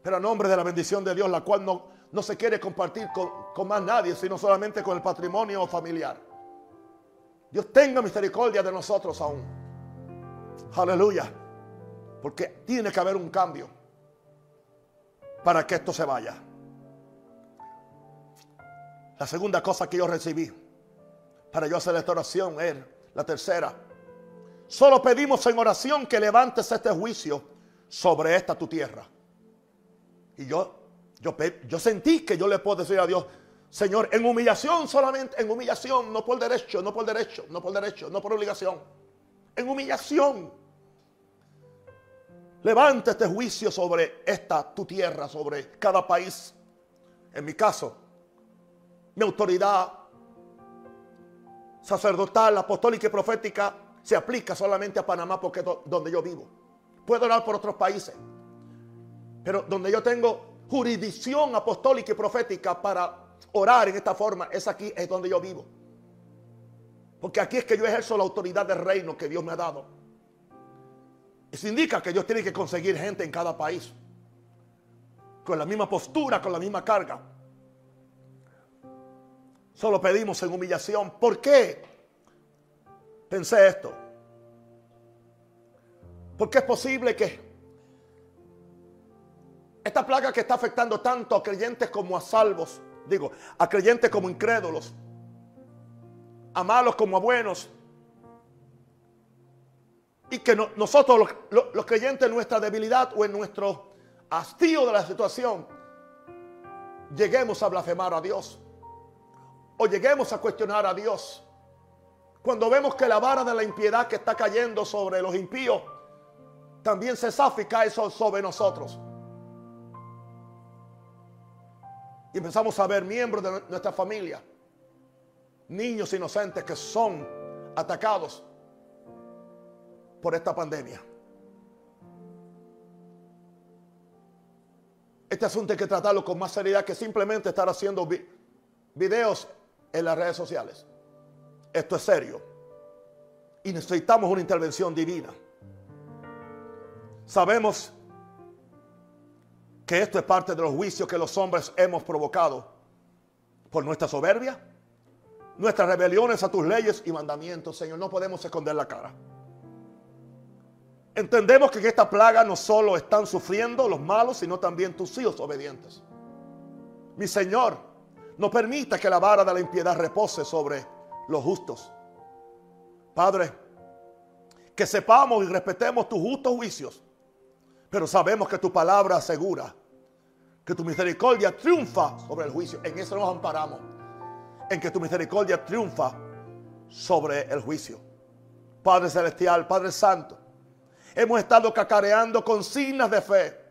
Pero a nombre de la bendición de Dios, la cual no, no se quiere compartir con, con más nadie, sino solamente con el patrimonio familiar. Dios tenga misericordia de nosotros aún. Aleluya. Porque tiene que haber un cambio para que esto se vaya. La segunda cosa que yo recibí para yo hacer esta oración es la tercera. Solo pedimos en oración que levantes este juicio sobre esta tu tierra. Y yo, yo, sentí que yo le puedo decir a Dios, Señor, en humillación solamente, en humillación, no por derecho, no por derecho, no por derecho, no por obligación. En humillación Levanta este juicio sobre esta tu tierra, sobre cada país. En mi caso, mi autoridad sacerdotal, apostólica y profética se aplica solamente a Panamá porque es donde yo vivo. Puedo orar por otros países, pero donde yo tengo jurisdicción apostólica y profética para orar en esta forma es aquí, es donde yo vivo. Porque aquí es que yo ejerzo la autoridad del reino que Dios me ha dado. Eso indica que Dios tiene que conseguir gente en cada país. Con la misma postura, con la misma carga. Solo pedimos en humillación. ¿Por qué? Pensé esto. Porque es posible que esta plaga que está afectando tanto a creyentes como a salvos, digo, a creyentes como incrédulos, a malos como a buenos, y que nosotros los, creyentes en nuestra debilidad o en nuestro hastío de la situación, lleguemos a blasfemar a Dios o lleguemos a cuestionar a Dios. Cuando vemos que la vara de la impiedad que está cayendo sobre los impíos, también se zafa cae sobre nosotros. Y empezamos a ver miembros de nuestra familia, niños inocentes que son atacados por esta pandemia. Este asunto hay que tratarlo con más seriedad que simplemente estar haciendo videos en las redes sociales. Esto es serio. Y necesitamos una intervención divina. Sabemos que esto es parte de los juicios que los hombres hemos provocado por nuestra soberbia, nuestras rebeliones a tus leyes y mandamientos, Señor. No podemos esconder la cara. Entendemos que en esta plaga no solo están sufriendo los malos, sino también tus hijos obedientes. Mi Señor, no permita que la vara de la impiedad repose sobre los justos. Padre, que sepamos y respetemos tus justos juicios pero sabemos que tu palabra asegura que tu misericordia triunfa sobre el juicio. En eso nos amparamos. En que tu misericordia triunfa sobre el juicio. Padre Celestial, Padre Santo, hemos estado cacareando consignas de fe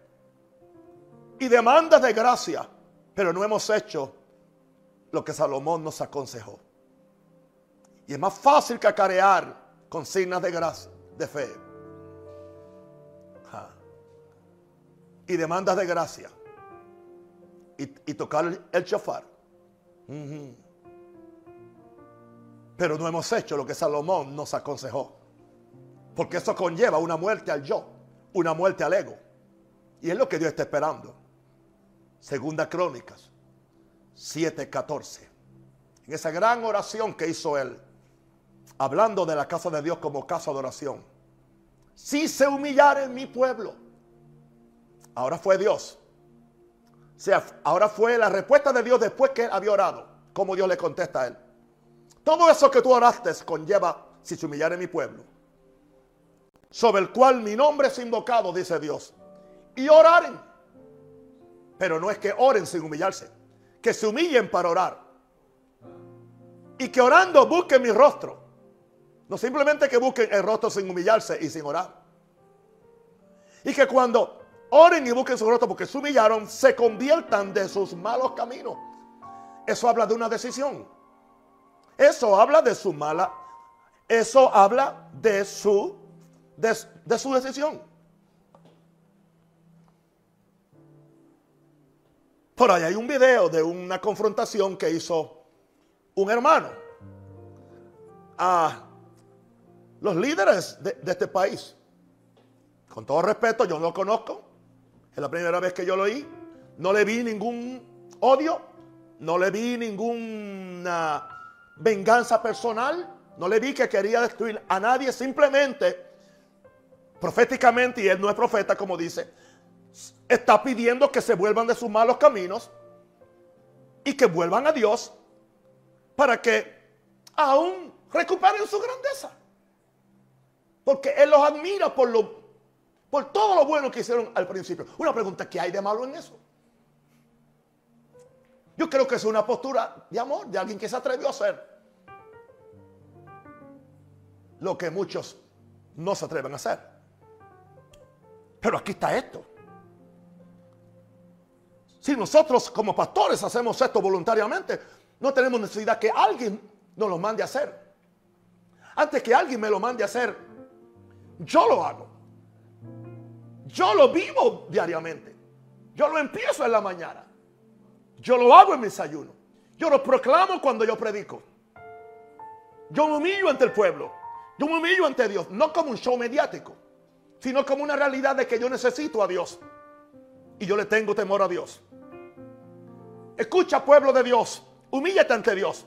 y demandas de gracia, pero no hemos hecho lo que Salomón nos aconsejó. Y es más fácil cacarear consignas de gracia, de fe y demandas de gracia y, tocar el, chofar. Pero no hemos hecho lo que Salomón nos aconsejó. Porque eso conlleva una muerte al yo, una muerte al ego. Y es lo que Dios está esperando. Segunda Crónicas 7:14. En esa gran oración que hizo él, hablando de la casa de Dios como casa de oración. Si se humillara en mi pueblo Ahora fue Dios. O sea, ahora fue la respuesta de Dios después que él había orado. Como Dios le contesta a él. Todo eso que tú oraste conlleva, si se humillare mi pueblo, sobre el cual mi nombre es invocado, dice Dios. Y oraren. Pero no es que oren sin humillarse. Que se humillen para orar. Y que orando busquen mi rostro. No simplemente que busquen el rostro sin humillarse y sin orar. Y que cuando Oren y busquen su rostro porque se humillaron, se conviertan de sus malos caminos. Eso habla de una decisión. Eso habla de su mala. Eso habla de su, de, su decisión. Por ahí hay un video de una confrontación que hizo un hermano a los líderes de, este país. Con todo respeto, yo no lo conozco. Es la primera vez que yo lo oí. No le vi ningún odio. No le vi ninguna venganza personal. No le vi que quería destruir a nadie. Simplemente, proféticamente, y él no es profeta como dice, está pidiendo que se vuelvan de sus malos caminos y que vuelvan a Dios para que aún recuperen su grandeza. Porque Él los admira por lo por todo lo bueno que hicieron al principio. Una pregunta, ¿qué hay de malo en eso? Yo creo que es una postura de amor de alguien que se atrevió a hacer lo que muchos no se atreven a hacer. Pero aquí está esto. Si nosotros como pastores hacemos esto voluntariamente, no tenemos necesidad que alguien nos lo mande a hacer. Antes que alguien me lo mande a hacer, yo lo hago. Yo lo vivo diariamente. Yo lo empiezo en la mañana. Yo lo hago en mi desayuno. Yo lo proclamo cuando yo predico. Yo me humillo ante el pueblo. Yo me humillo ante Dios. No como un show mediático. Sino como una realidad de que yo necesito a Dios. Y yo le tengo temor a Dios. Escucha pueblo de Dios. Humíllate ante Dios.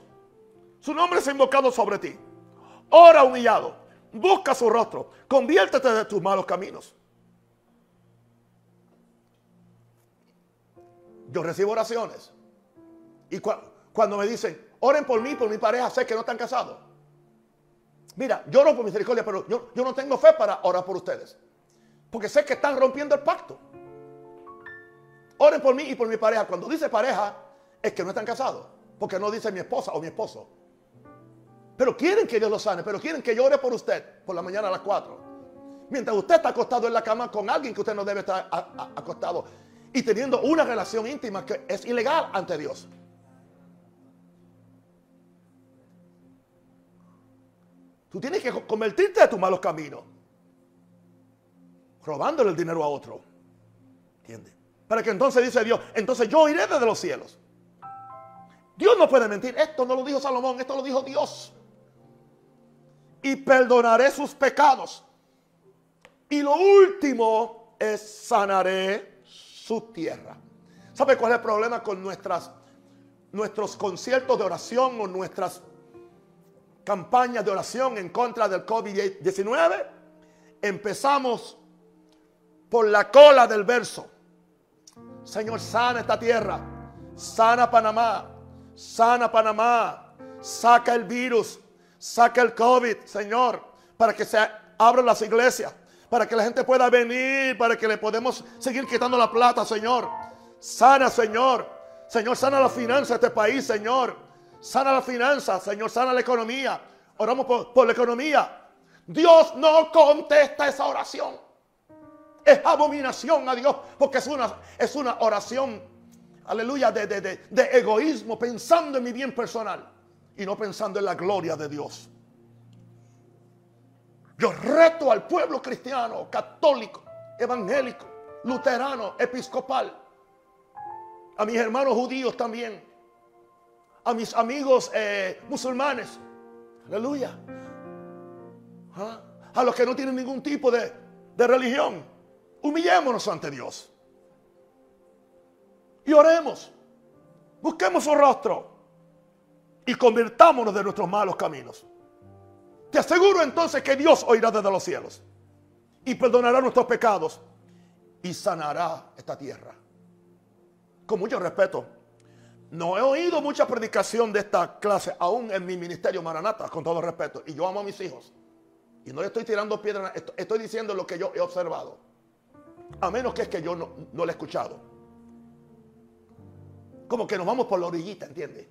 Su nombre es invocado sobre ti. Ora humillado. Busca su rostro. Conviértete de tus malos caminos. Yo recibo oraciones. Y cuando me dicen, oren por mí, por mi pareja, sé que no están casados. Mira, yo oro por misericordia, pero yo, yo no tengo fe para orar por ustedes. Porque sé que están rompiendo el pacto. Oren por mí y por mi pareja. Cuando dice pareja, es que no están casados. Porque no dice mi esposa o mi esposo. Pero quieren que Dios lo sane, pero quieren que yo ore por usted por la mañana a las 4. Mientras usted está acostado en la cama con alguien que usted no debe estar acostado y teniendo una relación íntima que es ilegal ante Dios. Tú tienes que convertirte de tus malos caminos. Robándole el dinero a otro. ¿Entiendes? Para que entonces dice Dios, entonces yo iré desde los cielos. Dios no puede mentir. Esto no lo dijo Salomón, esto lo dijo Dios. Y perdonaré sus pecados. Y lo último es sanaré su tierra. ¿Sabe cuál es el problema con nuestros conciertos de oración o nuestras campañas de oración en contra del COVID-19? Empezamos por la cola del verso. Señor, sana esta tierra, sana Panamá, sana Panamá, saca el virus, saca el COVID, Señor, para que se abran las iglesias, para que la gente pueda venir, para que le podemos seguir quitando la plata, Señor. Sana, Señor. Señor, sana la finanza de este país, Señor. Sana la finanza, Señor, sana la economía. Oramos por, por la economía. Dios no contesta esa oración. Es abominación a Dios porque es una, es una oración, aleluya, de, de egoísmo, pensando en mi bien personal y no pensando en la gloria de Dios. Yo reto al pueblo cristiano, católico, evangélico, luterano, episcopal, a mis hermanos judíos también, a mis amigos eh, musulmanes, aleluya, ¿Ah? a los que no tienen ningún tipo de, de religión, humillémonos ante Dios y oremos, busquemos su rostro y convirtámonos de nuestros malos caminos. Te aseguro entonces que Dios oirá desde los cielos y perdonará nuestros pecados y sanará esta tierra. Con mucho respeto, no he oído mucha predicación de esta clase, aún en mi ministerio Maranata, con todo respeto. Y yo amo a mis hijos. Y no le estoy tirando piedras, estoy diciendo lo que yo he observado. A menos que es que yo no, no lo he escuchado. Como que nos vamos por la orillita, ¿entiendes?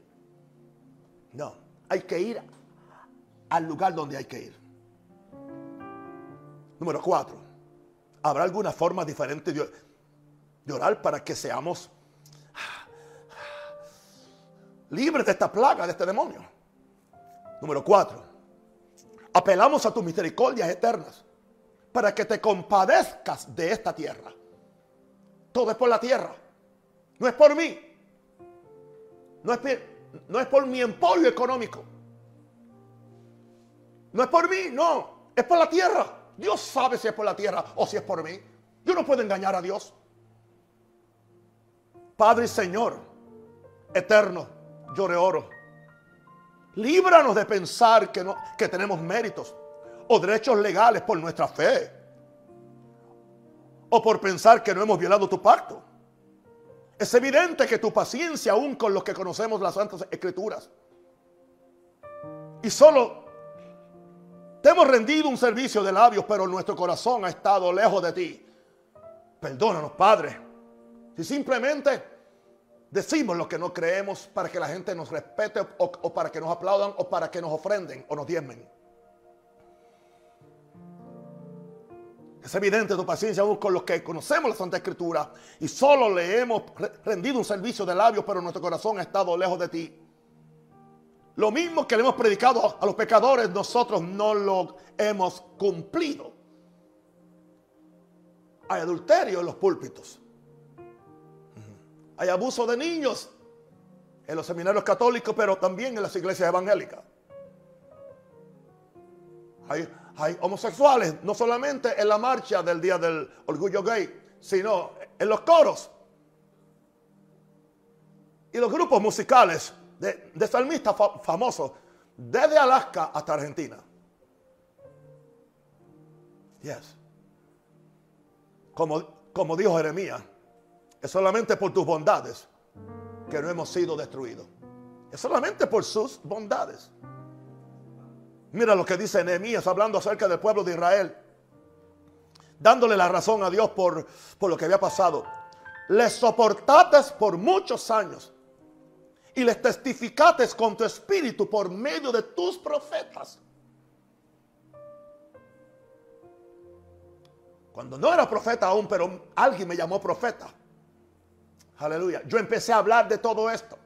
No, hay que ir al lugar donde hay que ir. Número cuatro, ¿habrá alguna forma diferente de, orar para que seamos libres de esta plaga, de este demonio? Número cuatro, apelamos a tus misericordias eternas para que te compadezcas de esta tierra. Todo es por la tierra, no es por mí, no es, no es por mi emporio económico. No es por mí, no. Es por la tierra. Dios sabe si es por la tierra o si es por mí. Yo no puedo engañar a Dios. Padre y Señor, eterno, yo oro. Líbranos de pensar que, no, que tenemos méritos o derechos legales por nuestra fe. O por pensar que no hemos violado tu pacto. Es evidente que tu paciencia aún con los que conocemos las Santas Escrituras. Y solo te hemos rendido un servicio de labios, pero nuestro corazón ha estado lejos de ti. Perdónanos, Padre. Si simplemente decimos lo que no creemos para que la gente nos respete o, para que nos aplaudan o para que nos ofrenden o nos diezmen. Es evidente tu paciencia aún con los que conocemos la Santa Escritura y solo le hemos rendido un servicio de labios, pero nuestro corazón ha estado lejos de ti. Lo mismo que le hemos predicado a los pecadores, nosotros no lo hemos cumplido. Hay adulterio en los púlpitos. Hay abuso de niños en los seminarios católicos, pero también en las iglesias evangélicas. Hay, hay homosexuales, no solamente en la marcha del Día del Orgullo Gay, sino en los coros. Y los grupos musicales de, salmistas famosos desde Alaska hasta Argentina. Yes. Como, como dijo Jeremías, es solamente por tus bondades que no hemos sido destruidos. Es solamente por sus bondades. Mira lo que dice Nehemías hablando acerca del pueblo de Israel, dándole la razón a Dios por, por lo que había pasado. Les soportaste por muchos años y les testificaste con tu espíritu por medio de tus profetas. Cuando no era profeta aún, pero alguien me llamó profeta. Aleluya. Yo empecé a hablar de todo esto.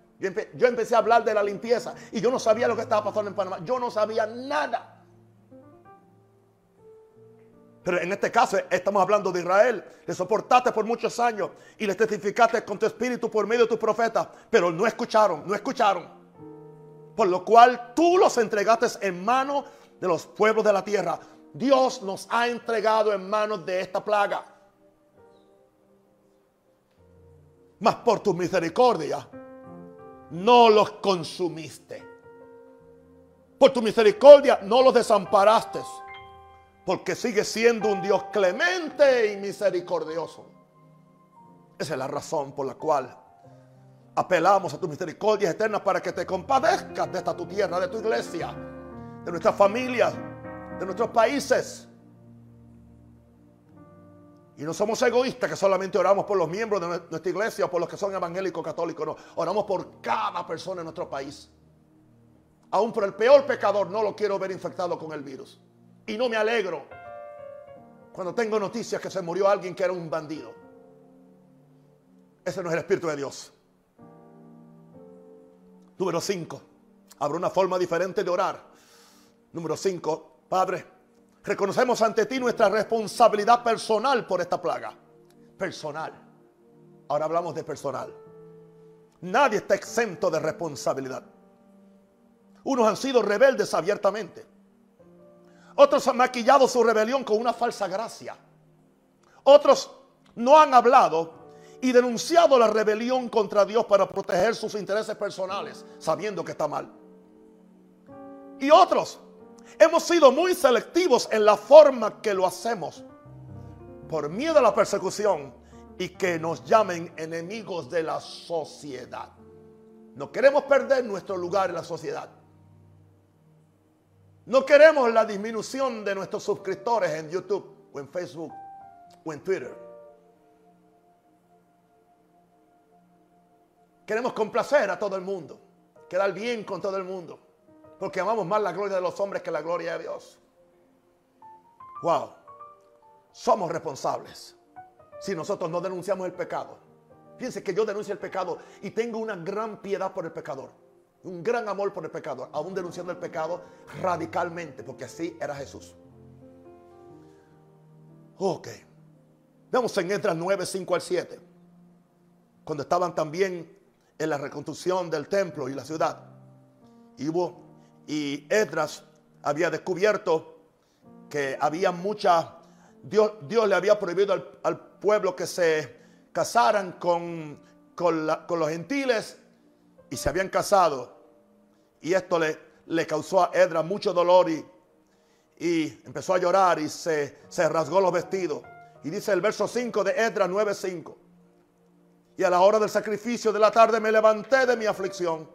Yo, empecé a hablar de la limpieza y yo no sabía lo que estaba pasando en Panamá. Yo no sabía nada. Pero en este caso estamos hablando de Israel. Le soportaste por muchos años y le testificaste con tu espíritu por medio de tus profetas. Pero no escucharon, no escucharon. Por lo cual tú los entregaste en manos de los pueblos de la tierra. Dios nos ha entregado en manos de esta plaga. Mas por tu misericordia no los consumiste. Por tu misericordia no los desamparaste. Porque sigue siendo un Dios clemente y misericordioso. Esa es la razón por la cual apelamos a tu misericordia eterna para que te compadezcas de esta tu tierra, de tu iglesia, de nuestras familias, de nuestros países. Y no somos egoístas que solamente oramos por los miembros de nuestra iglesia o por los que son evangélicos católicos. No, oramos por cada persona en nuestro país. Aún por el peor pecador no lo quiero ver infectado con el virus. Y no me alegro cuando tengo noticias que se murió alguien que era un bandido. Ese no es el Espíritu de Dios. Número 5. Habrá una forma diferente de orar. Número 5. Padre, reconocemos ante ti nuestra responsabilidad personal por esta plaga. Personal. Ahora hablamos de personal. Nadie está exento de responsabilidad. Unos han sido rebeldes abiertamente. Otros han maquillado su rebelión con una falsa gracia. Otros no han hablado y denunciado la rebelión contra Dios para proteger sus intereses personales, sabiendo que está mal. Y otros hemos sido muy selectivos en la forma que lo hacemos, por miedo a la persecución y que nos llamen enemigos de la sociedad. No queremos perder nuestro lugar en la sociedad. No queremos la disminución de nuestros suscriptores en YouTube o en Facebook o en Twitter. Queremos complacer a todo el mundo, quedar bien con todo el mundo, porque amamos más la gloria de los hombres que la gloria de Dios. Wow, somos responsables si nosotros no denunciamos el pecado. Fíjense que yo denuncio el pecado y tengo una gran piedad por el pecador un gran amor por el pecado, aún denunciando el pecado radicalmente, porque así era Jesús. Ok. Vemos en Edras 9, 5 al 7, cuando estaban también en la reconstrucción del templo y la ciudad. Y, hubo, y Edras había descubierto que había mucha, Dios, Dios le había prohibido al, pueblo que se casaran con, con, los gentiles y se habían casado. Y esto le, causó a Edra mucho dolor y, y empezó a llorar y se, se, rasgó los vestidos. Y dice el verso 5 de Edra 9:5. Y a la hora del sacrificio de la tarde me levanté de mi aflicción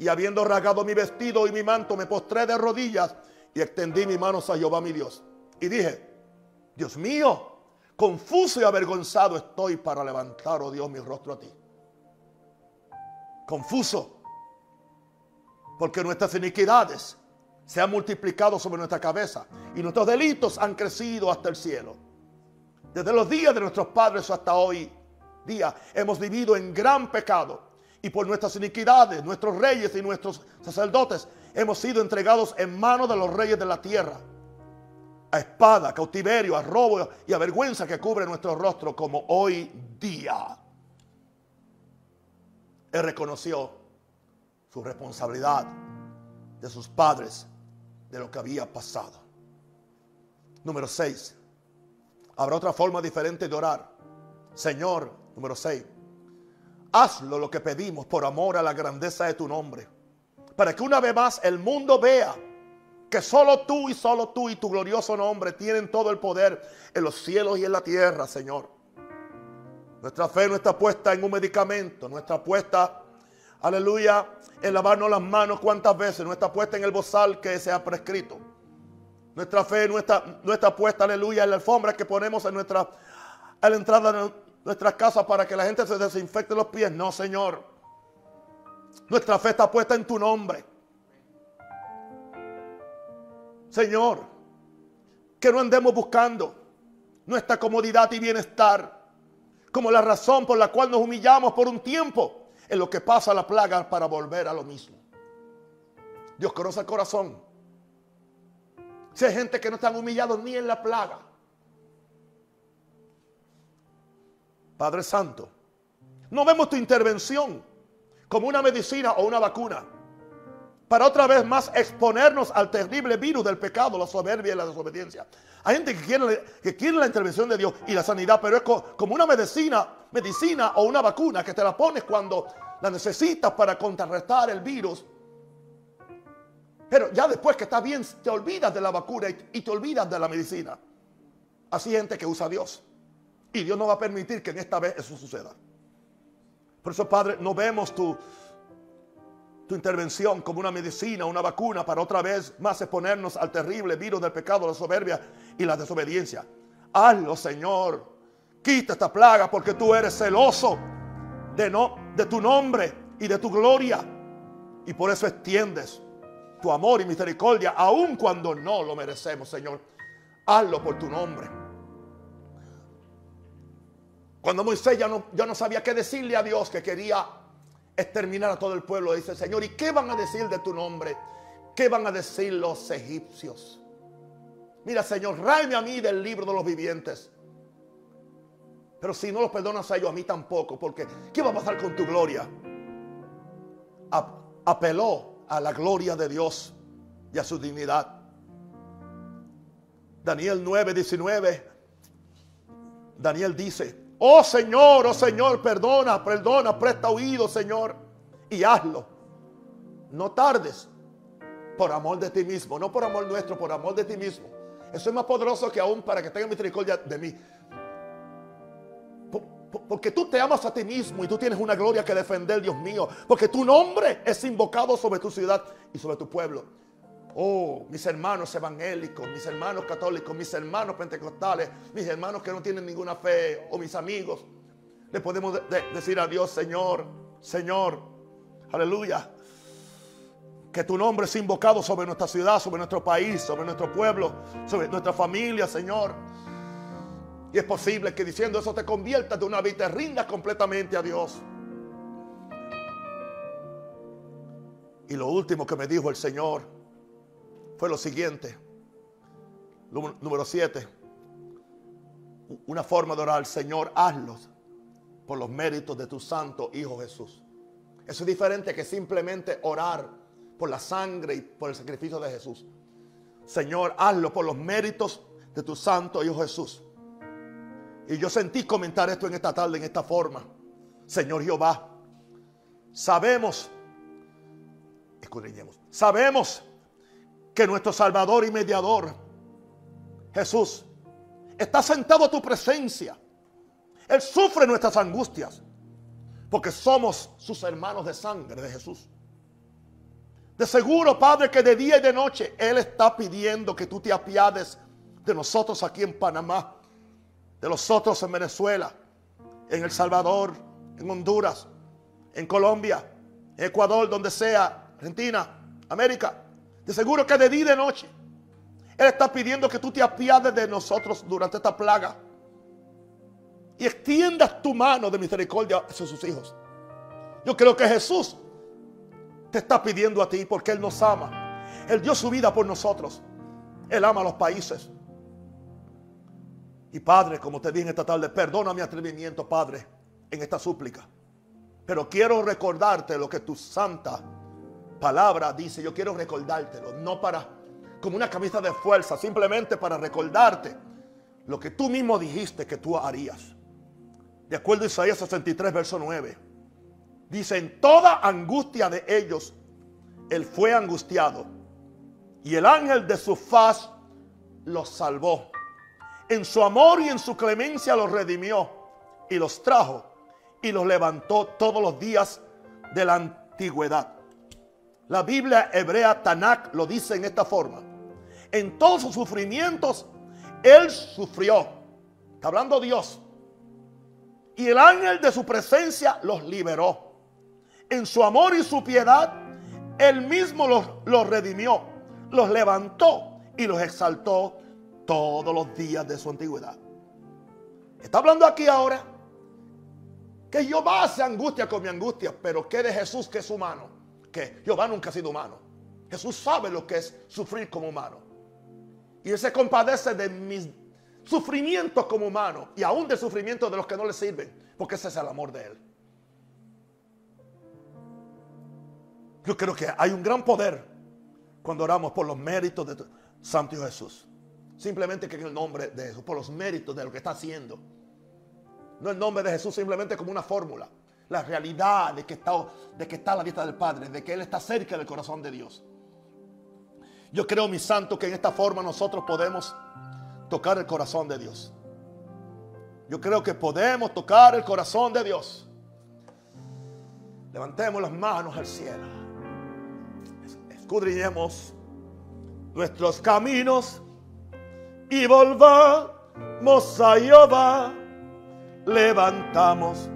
y habiendo rasgado mi vestido y mi manto me postré de rodillas y extendí mis manos a Jehová mi Dios. Y dije, Dios mío, confuso y avergonzado estoy para levantar, oh Dios, mi rostro a ti confuso. Porque nuestras iniquidades se han multiplicado sobre nuestra cabeza y nuestros delitos han crecido hasta el cielo. Desde los días de nuestros padres hasta hoy día hemos vivido en gran pecado y por nuestras iniquidades, nuestros reyes y nuestros sacerdotes hemos sido entregados en manos de los reyes de la tierra. A espada, cautiverio, a robo y a vergüenza que cubre nuestro rostro como hoy día. Él reconoció su responsabilidad de sus padres, de lo que había pasado. Número 6. Habrá otra forma diferente de orar. Señor, número 6. Hazlo lo que pedimos por amor a la grandeza de tu nombre para que una vez más el mundo vea que solo tú y solo tú y tu glorioso nombre tienen todo el poder en los cielos y en la tierra, Señor. Nuestra fe no está puesta en un medicamento, no está puesta, aleluya, en lavarnos las manos cuántas veces, no está puesta en el bozal que se ha prescrito. Nuestra fe no está, no está puesta, aleluya, en la alfombra que ponemos en nuestra, a la entrada nuestras casas para que la gente se desinfecte los pies. No, Señor. Nuestra fe está puesta en tu nombre. Señor, que no andemos buscando nuestra comodidad y bienestar como la razón por la cual nos humillamos por un tiempo en lo que pasa la plaga para volver a lo mismo. Dios conoce el corazón. Si hay gente que no están humillados ni en la plaga. Padre Santo, no vemos tu intervención como una medicina o una vacuna para otra vez más exponernos al terrible virus del pecado, la soberbia y la desobediencia. Hay gente que quiere, que quiere la intervención de Dios y la sanidad, pero es como una medicina, medicina o una vacuna que te la pones cuando la necesitas para contrarrestar el virus. Pero ya después que estás bien, te olvidas de la vacuna y te olvidas de la medicina. Así gente que usa a Dios. Y Dios no va a permitir que en esta vez eso suceda. Por eso, Padre, no vemos tu, tu intervención como una medicina, una vacuna para otra vez más exponernos al terrible virus del pecado, la soberbia y la desobediencia. Hazlo, Señor. Quita esta plaga porque tú eres celoso de, no, de tu nombre y de tu gloria. Y por eso extiendes tu amor y misericordia, aun cuando no lo merecemos, Señor. Hazlo por tu nombre. Cuando Moisés ya no, ya no sabía qué decirle a Dios que quería exterminar a todo el pueblo. Dice Señor, ¿y qué van a decir de tu nombre? ¿Qué van a decir los egipcios? Mira, Señor, ráeme a mí del libro de los vivientes. Pero si no los perdonas a ellos, a mí tampoco. Porque, ¿qué va a pasar con tu gloria? Apeló a la gloria de Dios y a su dignidad. Daniel 9, 19. Daniel dice, Oh Señor, oh Señor, perdona, perdona, presta oído, Señor, y hazlo. No tardes por amor de ti mismo, no por amor nuestro, por amor de ti mismo. Eso es más poderoso que aún para que tenga misericordia de mí. Porque tú te amas a ti mismo y tú tienes una gloria que defender, Dios mío. Porque tu nombre es invocado sobre tu ciudad y sobre tu pueblo. Oh, mis hermanos evangélicos, mis hermanos católicos, mis hermanos pentecostales, mis hermanos que no tienen ninguna fe o mis amigos. Le podemos decir a Dios, Señor, Señor, aleluya. Que tu nombre sea invocado sobre nuestra ciudad, sobre nuestro país, sobre nuestro pueblo, sobre nuestra familia, Señor. Y es posible que diciendo eso te conviertas de una vida y te rindas completamente a Dios. Y lo último que me dijo el Señor fue lo siguiente. Número 7. Una forma de orar Señor, hazlos por los méritos de tu santo Hijo Jesús. Eso es diferente que simplemente orar por la sangre y por el sacrificio de Jesús. Señor, hazlo por los méritos de tu santo Hijo Jesús. Y yo sentí comentar esto en esta tarde, en esta forma. Señor Jehová, sabemos, escudriñemos, sabemos que nuestro Salvador y Mediador, Jesús, está sentado a tu presencia. Él sufre nuestras angustias porque somos sus hermanos de sangre de Jesús. De seguro, Padre, que de día y de noche Él está pidiendo que tú te apiades de nosotros aquí en Panamá, de los otros en Venezuela, en El Salvador, en Honduras, en Colombia, Ecuador, donde sea, Argentina, América. Seguro que de día y de noche. Él está pidiendo que tú te apiades de nosotros durante esta plaga. Y extiendas tu mano de misericordia hacia sus hijos. Yo creo que Jesús te está pidiendo a ti porque Él nos ama. Él dio su vida por nosotros. Él ama a los países. Y Padre, como te dije esta tarde, perdona mi atrevimiento, Padre, en esta súplica. Pero quiero recordarte lo que tu santa palabra dice, yo quiero recordártelo, no para como una camisa de fuerza, simplemente para recordarte lo que tú mismo dijiste que tú harías. De acuerdo a Isaías 63, verso 9. Dice, en toda angustia de ellos él fue angustiado y el ángel de su faz los salvó. En su amor y en su clemencia los redimió y los trajo y los levantó todos los días de la antigüedad. La Biblia hebrea Tanakh lo dice en esta forma. En todos sus sufrimientos, Él sufrió. Está hablando Dios. Y el ángel de su presencia los liberó. En su amor y su piedad, Él mismo los, los redimió, los levantó y los exaltó todos los días de su antigüedad. Está hablando aquí ahora que Jehová se angustia con mi angustia, pero que de Jesús que es humano que Jehová nunca ha sido humano. Jesús sabe lo que es sufrir como humano. Y Él se compadece de mis sufrimientos como humano y aún del sufrimiento de los que no le sirven, porque ese es el amor de Él. Yo creo que hay un gran poder cuando oramos por los méritos de Santo Jesús. Simplemente que en el nombre de Jesús, por los méritos de lo que está haciendo. No el nombre de Jesús simplemente como una fórmula la realidad de que, está, de que está la vista del Padre, de que Él está cerca del corazón de Dios. Yo creo, mi santo, que en esta forma nosotros podemos tocar el corazón de Dios. Yo creo que podemos tocar el corazón de Dios. Levantemos las manos al cielo. Escudriñemos nuestros caminos y volvamos a Jehová. Levantamos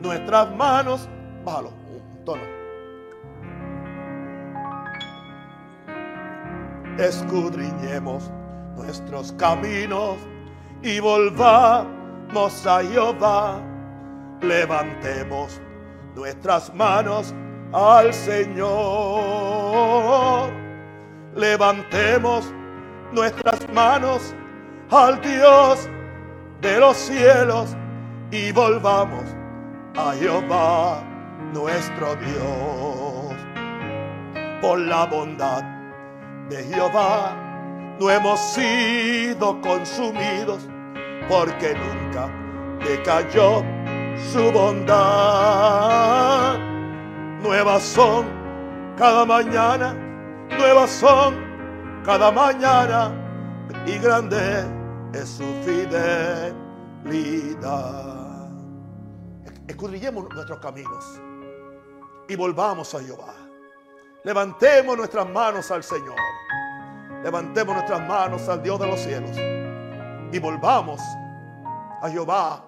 nuestras manos. Bájalo, un tono. Escudriñemos nuestros caminos y volvamos a Jehová. Levantemos nuestras manos al Señor. Levantemos nuestras manos al Dios de los cielos y volvamos a Jehová nuestro Dios. Por la bondad de Jehová no hemos sido consumidos porque nunca decayó su bondad. Nuevas son cada mañana, nuevas son cada mañana y grande es su fidelidad escudrillemos nuestros caminos y volvamos a Jehová. Levantemos nuestras manos al Señor. Levantemos nuestras manos al Dios de los cielos y volvamos a Jehová,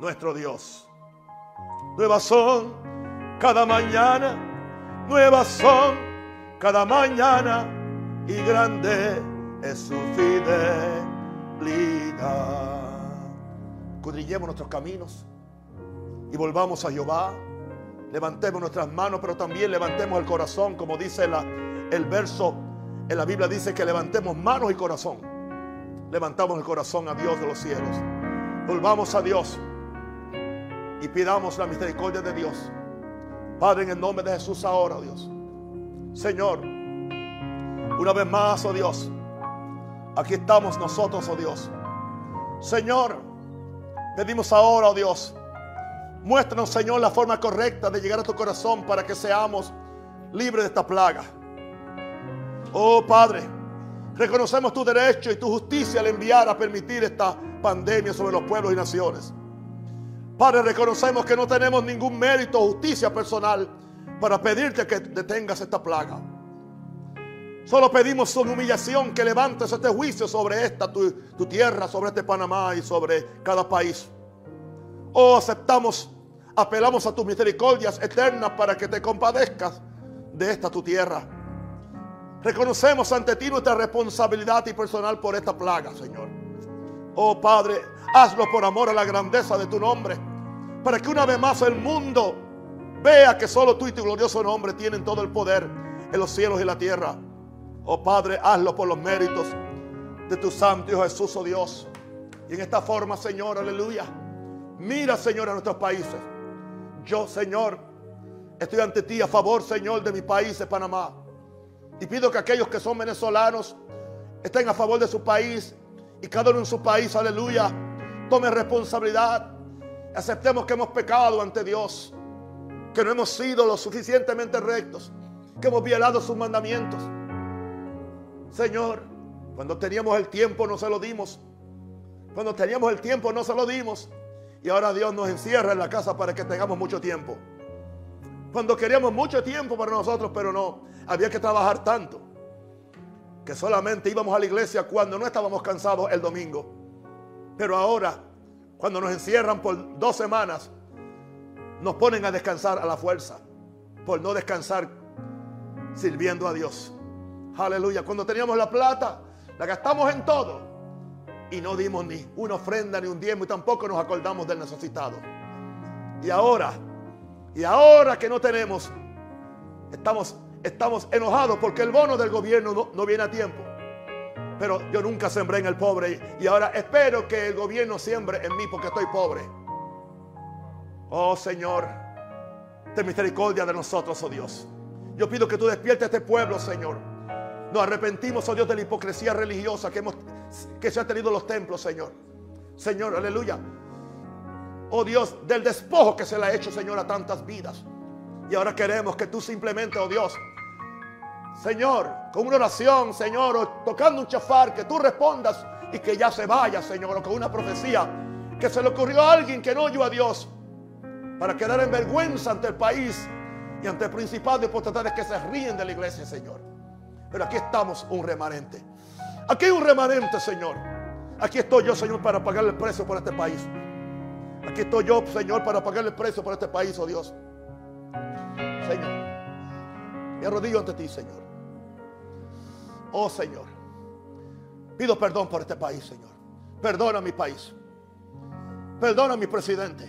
nuestro Dios. Nuevas son cada mañana, nuevas son cada mañana y grande es su fidelidad. Escudrillemos nuestros caminos y volvamos a Jehová. Levantemos nuestras manos, pero también levantemos el corazón, como dice el verso en la Biblia, dice que levantemos manos y corazón. Levantamos el corazón a Dios de los cielos. Volvamos a Dios y pidamos la misericordia de Dios. Padre, en el nombre de Jesús ahora, Dios. Señor, una vez más, oh Dios, aquí estamos nosotros, oh Dios. Señor, pedimos ahora, oh Dios, Muéstranos, Señor, la forma correcta de llegar a tu corazón para que seamos libres de esta plaga. Oh Padre, reconocemos tu derecho y tu justicia al enviar a permitir esta pandemia sobre los pueblos y naciones. Padre, reconocemos que no tenemos ningún mérito o justicia personal para pedirte que detengas esta plaga. Solo pedimos con humillación que levantes este juicio sobre esta, tu, tu tierra, sobre este Panamá y sobre cada país. Oh, aceptamos Apelamos a tus misericordias eternas para que te compadezcas de esta tu tierra. Reconocemos ante ti nuestra responsabilidad y personal por esta plaga, Señor. Oh Padre, hazlo por amor a la grandeza de tu nombre, para que una vez más el mundo vea que solo tú y tu glorioso nombre tienen todo el poder en los cielos y la tierra. Oh Padre, hazlo por los méritos de tu santo Hijo Jesús, oh Dios. Y en esta forma, Señor, aleluya. Mira, Señor, a nuestros países. Yo, Señor, estoy ante ti a favor, Señor, de mi país, de Panamá. Y pido que aquellos que son venezolanos estén a favor de su país y cada uno en su país, aleluya, tome responsabilidad. Aceptemos que hemos pecado ante Dios, que no hemos sido lo suficientemente rectos, que hemos violado sus mandamientos. Señor, cuando teníamos el tiempo no se lo dimos. Cuando teníamos el tiempo no se lo dimos. Y ahora Dios nos encierra en la casa para que tengamos mucho tiempo. Cuando queríamos mucho tiempo para nosotros, pero no, había que trabajar tanto. Que solamente íbamos a la iglesia cuando no estábamos cansados el domingo. Pero ahora, cuando nos encierran por dos semanas, nos ponen a descansar a la fuerza. Por no descansar sirviendo a Dios. Aleluya. Cuando teníamos la plata, la gastamos en todo. Y no dimos ni una ofrenda ni un diezmo y tampoco nos acordamos del necesitado. Y ahora, y ahora que no tenemos, estamos, estamos enojados porque el bono del gobierno no, no viene a tiempo. Pero yo nunca sembré en el pobre y ahora espero que el gobierno siembre en mí porque estoy pobre. Oh Señor, ten misericordia de nosotros, oh Dios. Yo pido que tú despiertes a este pueblo, Señor. Nos arrepentimos, oh Dios, de la hipocresía religiosa que, hemos, que se ha tenido en los templos, Señor. Señor, aleluya. Oh Dios, del despojo que se le ha hecho, Señor, a tantas vidas. Y ahora queremos que tú simplemente, oh Dios, Señor, con una oración, Señor, o tocando un chafar, que tú respondas y que ya se vaya, Señor, o con una profecía que se le ocurrió a alguien que no oyó a Dios para quedar en vergüenza ante el país y ante el principado y potestades que se ríen de la iglesia, Señor. Pero aquí estamos un remanente. Aquí hay un remanente, Señor. Aquí estoy yo, Señor, para pagarle el precio por este país. Aquí estoy yo, Señor, para pagarle el precio por este país, oh Dios. Señor, me arrodillo ante ti, Señor. Oh Señor, pido perdón por este país, Señor. Perdona a mi país. Perdona a mi presidente.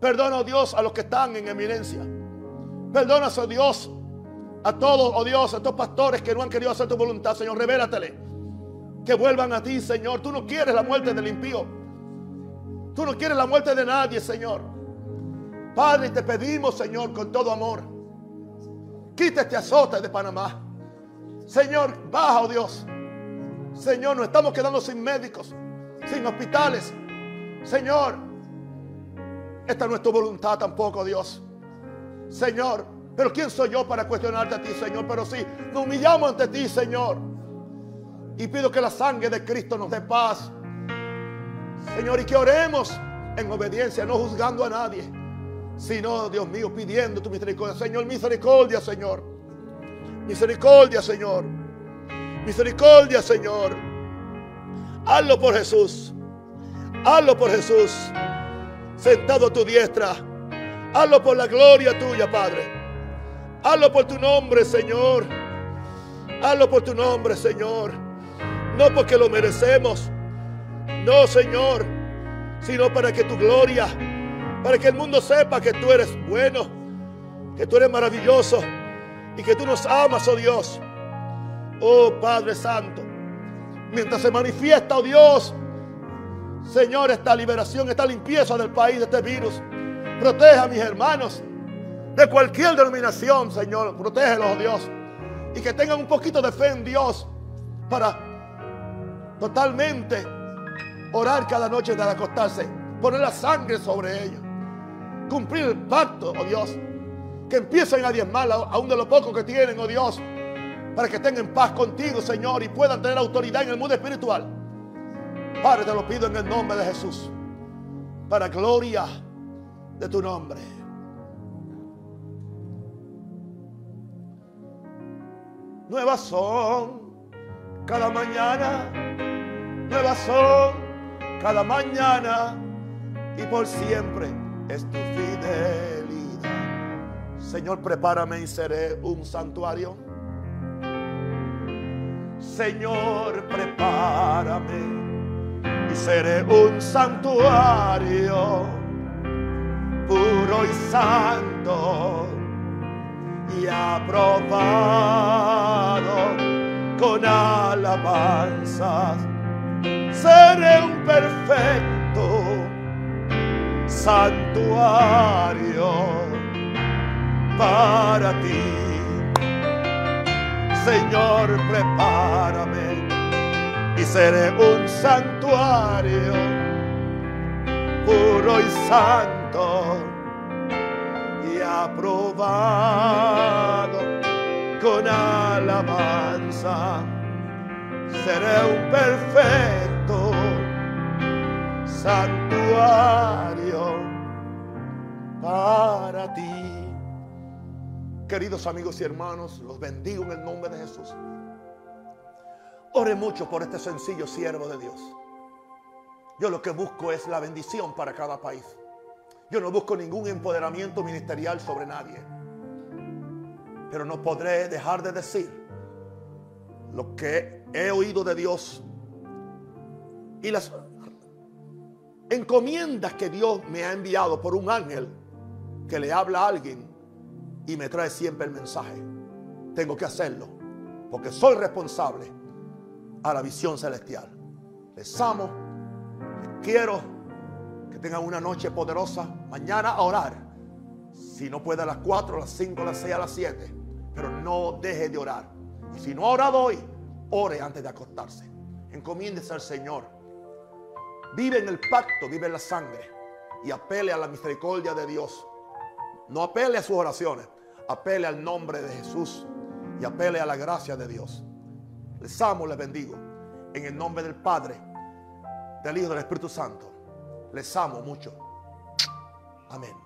Perdona, oh Dios, a los que están en eminencia. Perdona, oh Dios, a todos, oh Dios, a estos pastores que no han querido hacer tu voluntad, Señor. Revélatele. Que vuelvan a ti, Señor. Tú no quieres la muerte del impío. Tú no quieres la muerte de nadie, Señor. Padre, te pedimos, Señor, con todo amor. Quita este azote de Panamá. Señor, baja, oh Dios. Señor, nos estamos quedando sin médicos, sin hospitales. Señor, esta no es tu voluntad tampoco, Dios. Señor, pero ¿quién soy yo para cuestionarte a ti, Señor? Pero sí, nos humillamos ante ti, Señor. Y pido que la sangre de Cristo nos dé paz. Señor, y que oremos en obediencia, no juzgando a nadie, sino, Dios mío, pidiendo tu misericordia. Señor, misericordia, Señor. Misericordia, Señor. Misericordia, Señor. Hazlo por Jesús. Hazlo por Jesús. Sentado a tu diestra. Hazlo por la gloria tuya, Padre. Hazlo por tu nombre, Señor. Hazlo por tu nombre, Señor. No porque lo merecemos. No, Señor. Sino para que tu gloria, para que el mundo sepa que tú eres bueno, que tú eres maravilloso y que tú nos amas, oh Dios. Oh Padre Santo. Mientras se manifiesta, oh Dios, Señor, esta liberación, esta limpieza del país de este virus. Proteja a mis hermanos de cualquier denominación, Señor. Protégelos, Dios. Y que tengan un poquito de fe en Dios para totalmente orar cada noche de acostarse. Poner la sangre sobre ellos. Cumplir el pacto, oh Dios. Que empiecen a diezmar aún de lo poco que tienen, oh Dios. Para que tengan paz contigo, Señor, y puedan tener autoridad en el mundo espiritual. Padre, te lo pido en el nombre de Jesús. Para gloria de tu nombre. Nuevas son cada mañana. Nuevas son cada mañana. Y por siempre es tu fidelidad. Señor, prepárame y seré un santuario. Señor, prepárame y seré un santuario puro y santo y aprobado con alabanzas. Seré un perfecto santuario para ti. Señor, prepárame y seré un santuario puro y santo y aprobado con alabanza. Seré un perfecto santuario para ti. Queridos amigos y hermanos, los bendigo en el nombre de Jesús. Ore mucho por este sencillo siervo de Dios. Yo lo que busco es la bendición para cada país. Yo no busco ningún empoderamiento ministerial sobre nadie. Pero no podré dejar de decir lo que he oído de Dios y las encomiendas que Dios me ha enviado por un ángel que le habla a alguien y me trae siempre el mensaje. Tengo que hacerlo porque soy responsable a la visión celestial. Les amo, les quiero que tengan una noche poderosa. Mañana a orar. Si no puede a las 4, a las 5, a las 6, a las 7. Pero no deje de orar. Y si no ha orado hoy, ore antes de acostarse. Encomiéndese al Señor. Vive en el pacto, vive en la sangre. Y apele a la misericordia de Dios. No apele a sus oraciones. Apele al nombre de Jesús. Y apele a la gracia de Dios. Les amo, les bendigo. En el nombre del Padre, del Hijo y del Espíritu Santo. Les amo mucho. Amén.